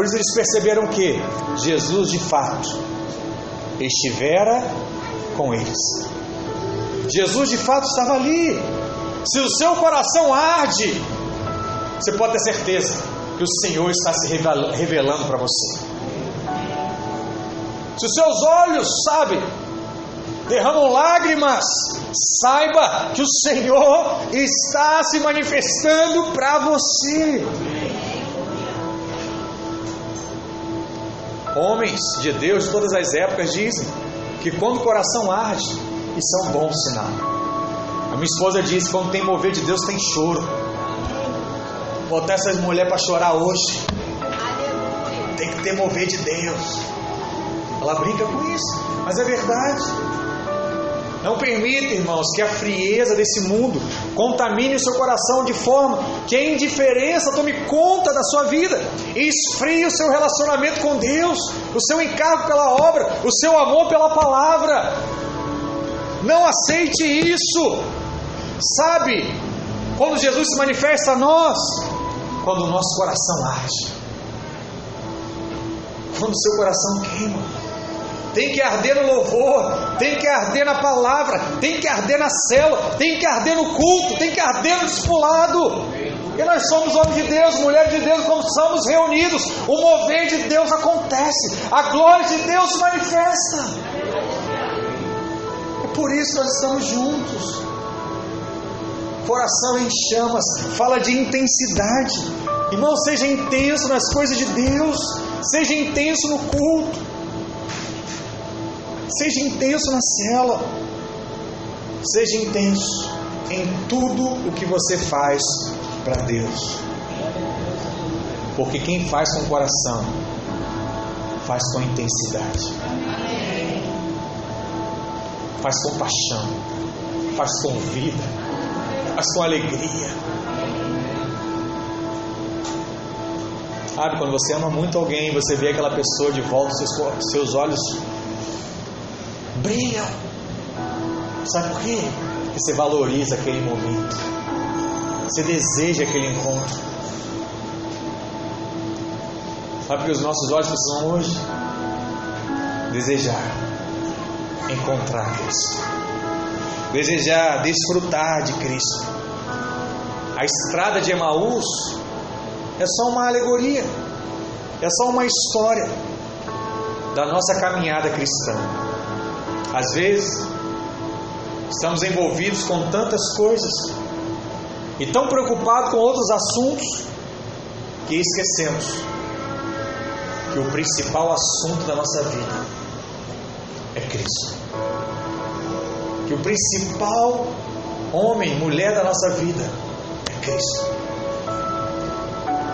Por isso eles perceberam que Jesus de fato estivera com eles. Jesus de fato estava ali. Se o seu coração arde, você pode ter certeza que o Senhor está se revelando para você. Se os seus olhos, sabe, derramam lágrimas, saiba que o Senhor está se manifestando para você. Homens de Deus de todas as épocas dizem que quando o coração arde, isso é um bom sinal. A minha esposa diz quando tem mover de Deus tem choro. Botar essas mulheres para chorar hoje. Tem que ter mover de Deus. Ela brinca com isso, mas é verdade. Não permita, irmãos, que a frieza desse mundo contamine o seu coração de forma que a indiferença tome conta da sua vida e esfrie o seu relacionamento com Deus, o seu encargo pela obra, o seu amor pela palavra. Não aceite isso. Sabe, quando Jesus se manifesta a nós, quando o nosso coração arde, quando o seu coração queima tem que arder no louvor, tem que arder na palavra, tem que arder na cela, tem que arder no culto, tem que arder no discipulado. Porque nós somos homens de Deus, mulheres de Deus, quando somos reunidos, o mover de Deus acontece, a glória de Deus se manifesta. É por isso nós estamos juntos. Coração em chamas, fala de intensidade. Irmão, seja intenso nas coisas de Deus, seja intenso no culto. Seja intenso na cela. Seja intenso em tudo o que você faz para Deus. Porque quem faz com coração, faz com intensidade, faz com paixão, faz com vida, faz com alegria. Sabe, quando você ama muito alguém, você vê aquela pessoa de volta, seus, seus olhos Sabe por quê? Porque você valoriza aquele momento. Você deseja aquele encontro. Sabe o que os nossos olhos precisam hoje? Desejar encontrar Cristo. Desejar desfrutar de Cristo. A estrada de Emaús é só uma alegoria, é só uma história da nossa caminhada cristã. Às vezes, estamos envolvidos com tantas coisas e tão preocupados com outros assuntos que esquecemos que o principal assunto da nossa vida é Cristo. Que o principal homem, mulher da nossa vida é Cristo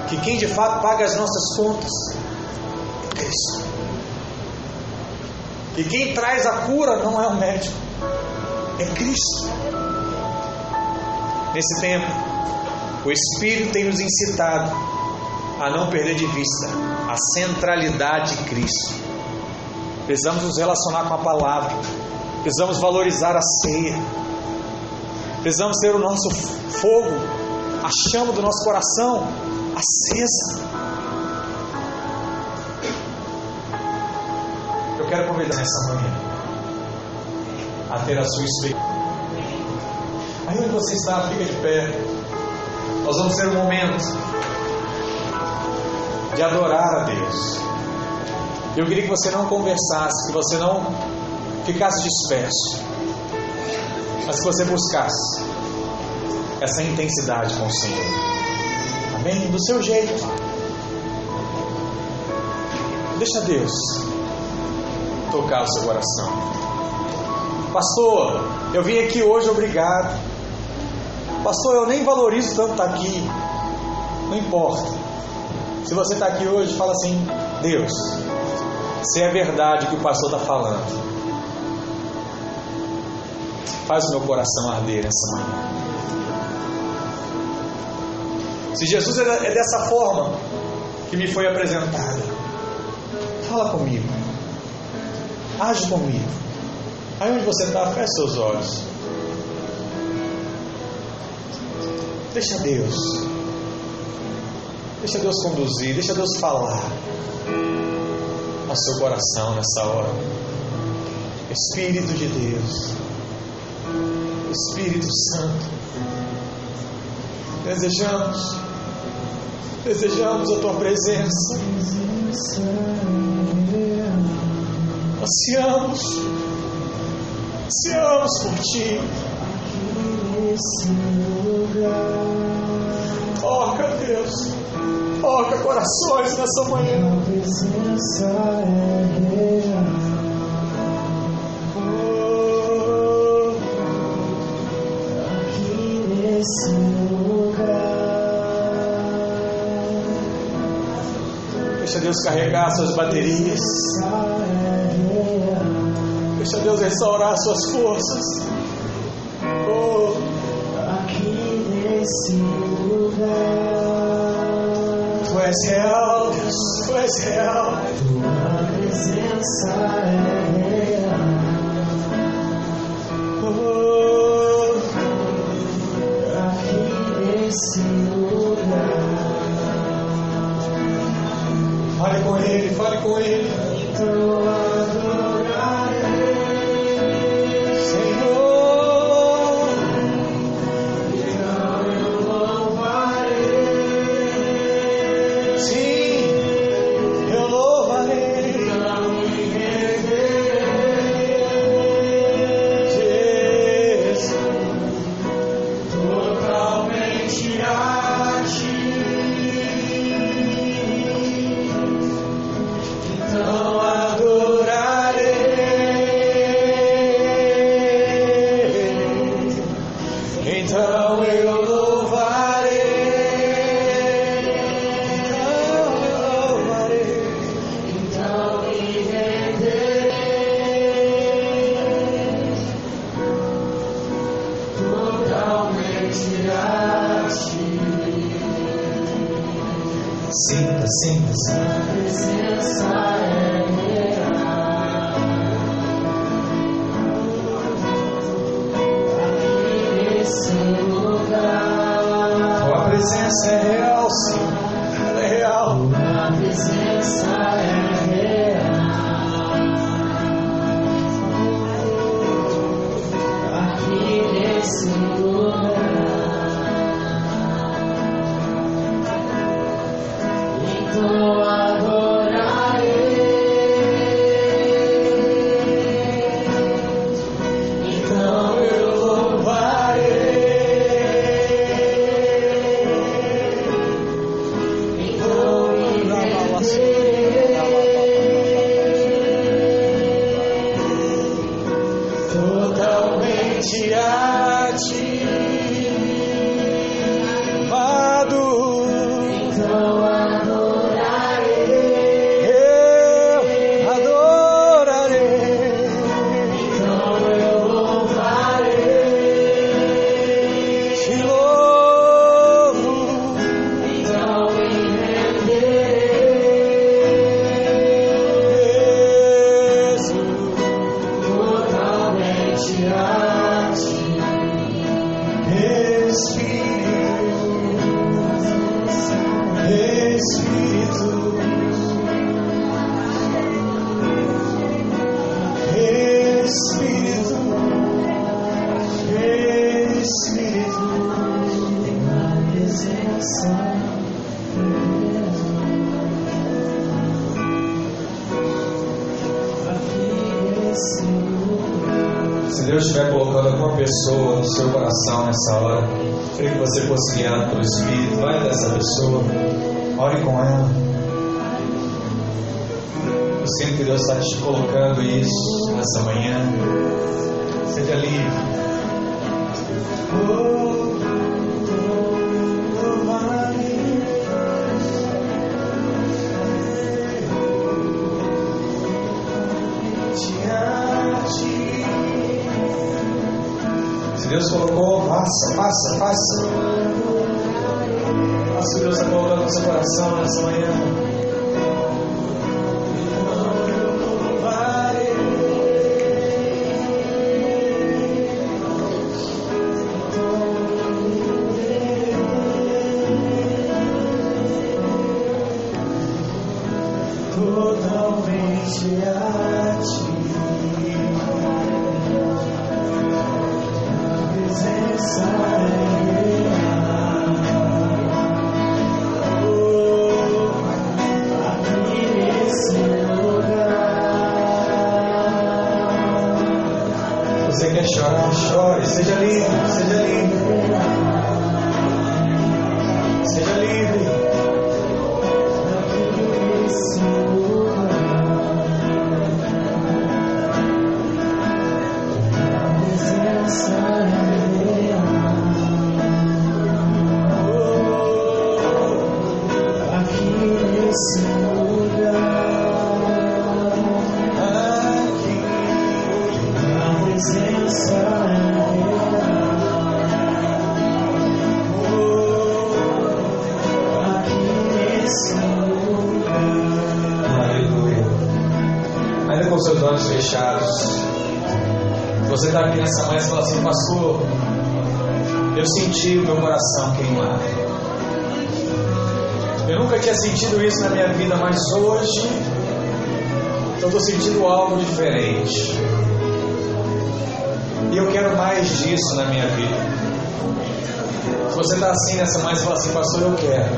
que quem de fato paga as nossas contas é Cristo. E quem traz a cura não é o médico, é Cristo. Nesse tempo, o Espírito tem nos incitado a não perder de vista a centralidade de Cristo. Precisamos nos relacionar com a palavra, precisamos valorizar a ceia, precisamos ter o nosso fogo, a chama do nosso coração acesa. Convidar nessa manhã a ter a sua experiência. Aí onde você está, fica de pé. Nós vamos ter um momento de adorar a Deus. Eu queria que você não conversasse, que você não ficasse disperso, mas que você buscasse essa intensidade com o Senhor. Amém? Do seu jeito. Deixa Deus tocar o seu coração. Pastor, eu vim aqui hoje, obrigado. Pastor, eu nem valorizo tanto estar aqui. Não importa. Se você está aqui hoje, fala assim: Deus, se é verdade o que o pastor está falando, faz o meu coração arder essa manhã. Se Jesus é dessa forma que me foi apresentado, fala comigo, age comigo. Aí onde você está, feche seus olhos. Deixa Deus, deixa Deus conduzir, deixa Deus falar ao seu coração nessa hora. Espírito de Deus, Espírito Santo, desejamos Desejamos a tua presença. Ansiamos, ansiamos por ti. Toca, Deus, toca corações nessa manhã. presença é real. Deus carregar suas baterias. Deixa Deus restaurar suas forças. Oh. Aqui nesse lugar. Tu és real, Deus. Tu és real. Tua presença é real. Oh. Aqui nesse lugar. Fale com Ele, fale com Ele. Fosse guiado pelo Espírito, vai dessa pessoa, ore com ela. Eu sinto que Deus está te colocando isso nessa manhã. Seja livre. Você está aqui nessa manhã e fala assim, pastor, eu senti o meu coração queimar. Nunca tinha sentido isso na minha vida, mas hoje eu estou sentindo algo diferente. E eu quero mais disso na minha vida. Se você está assim nessa manhã e fala assim, pastor, eu quero.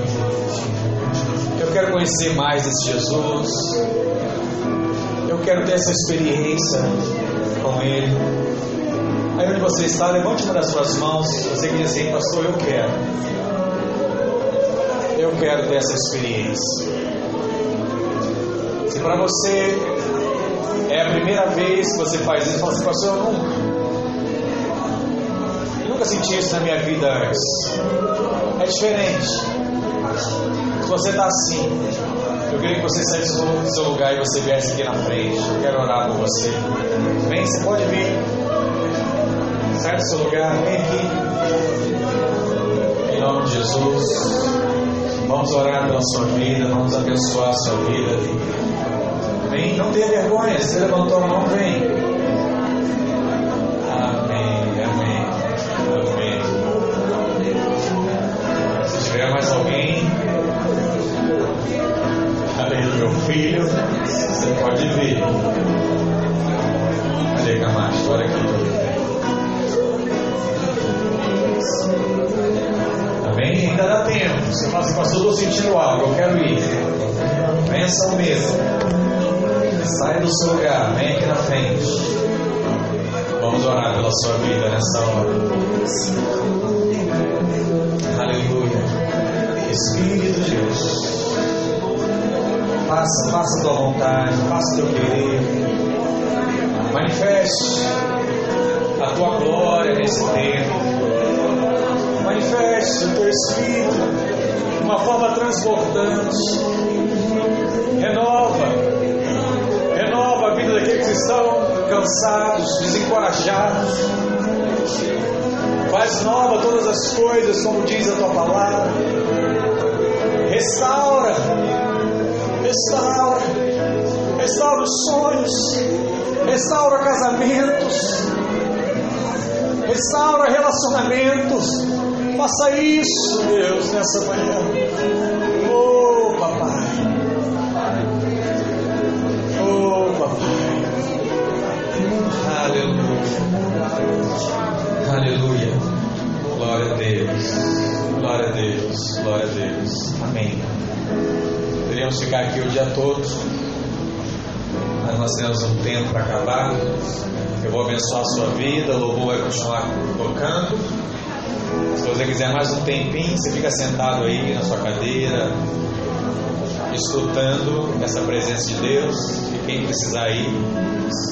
Eu quero conhecer mais esse Jesus. Eu quero ter essa experiência com Ele. Aí onde você está, levante uma das suas mãos. Você que diz assim, pastor, eu quero. Eu quero ter essa experiência. Se para você é a primeira vez que você faz isso, fala assim, pastor, eu nunca. Eu nunca senti isso na minha vida antes. É diferente. Se você está assim, eu queria que você saísse do seu lugar e você viesse aqui na frente. Eu quero orar por você. Vem, você pode vir. Sai do seu lugar, vem aqui. Em nome de Jesus. Vamos orar pela sua vida, vamos abençoar a sua vida. Vem, não tenha vergonha, se levantou a mão, vem. Sentindo algo, eu quero ir. Vença o medo. Saia do seu lugar, vem aqui na frente. Vamos orar pela sua vida nessa hora. Aleluia. Espírito de Deus. Faça, faça tua vontade, faça teu querer. Manifeste a tua glória nesse tempo. Manifeste o teu Espírito de uma forma transbordante. Renova, renova a vida daqueles que estão cansados, desencorajados. Faz nova todas as coisas, como diz a tua palavra. Restaura, restaura, restaura os sonhos, restaura casamentos, restaura relacionamentos. Faça isso, Deus, nessa manhã. Oh, papai. Oh, papai. Aleluia. Aleluia. Glória a Deus. Glória a Deus. Glória a Deus. Amém. Poderíamos ficar aqui o dia todo, mas nós temos um tempo para acabar. Eu vou abençoar a sua vida, o louvor vai continuar tocando. Se você quiser mais um tempinho, você fica sentado aí na sua cadeira, escutando essa presença de Deus. E quem precisar ir,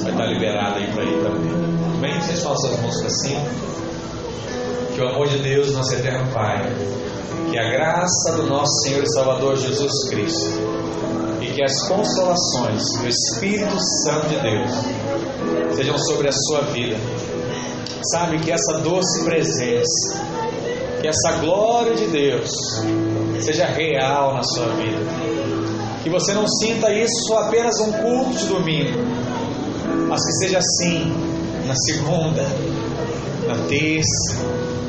vai estar liberado aí para ir também. Bem, vocês façam suas mãos para cima. Que o amor de Deus, nosso eterno Pai, que a graça do nosso Senhor e Salvador Jesus Cristo, e que as consolações do Espírito Santo de Deus sejam sobre a sua vida. Sabe que essa doce presença, que essa glória de Deus seja real na sua vida. Que você não sinta isso apenas um culto de domingo, mas que seja assim na segunda, na terça,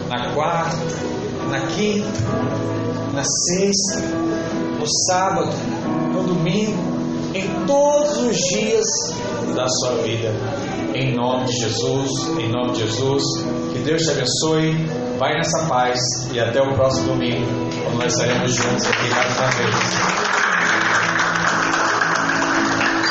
na quarta, na quinta, na sexta, no sábado, no domingo, em todos os dias da sua vida. Em nome de Jesus, em nome de Jesus, que Deus te abençoe. Vai nessa paz e até o próximo domingo, quando nós estaremos juntos aqui mais.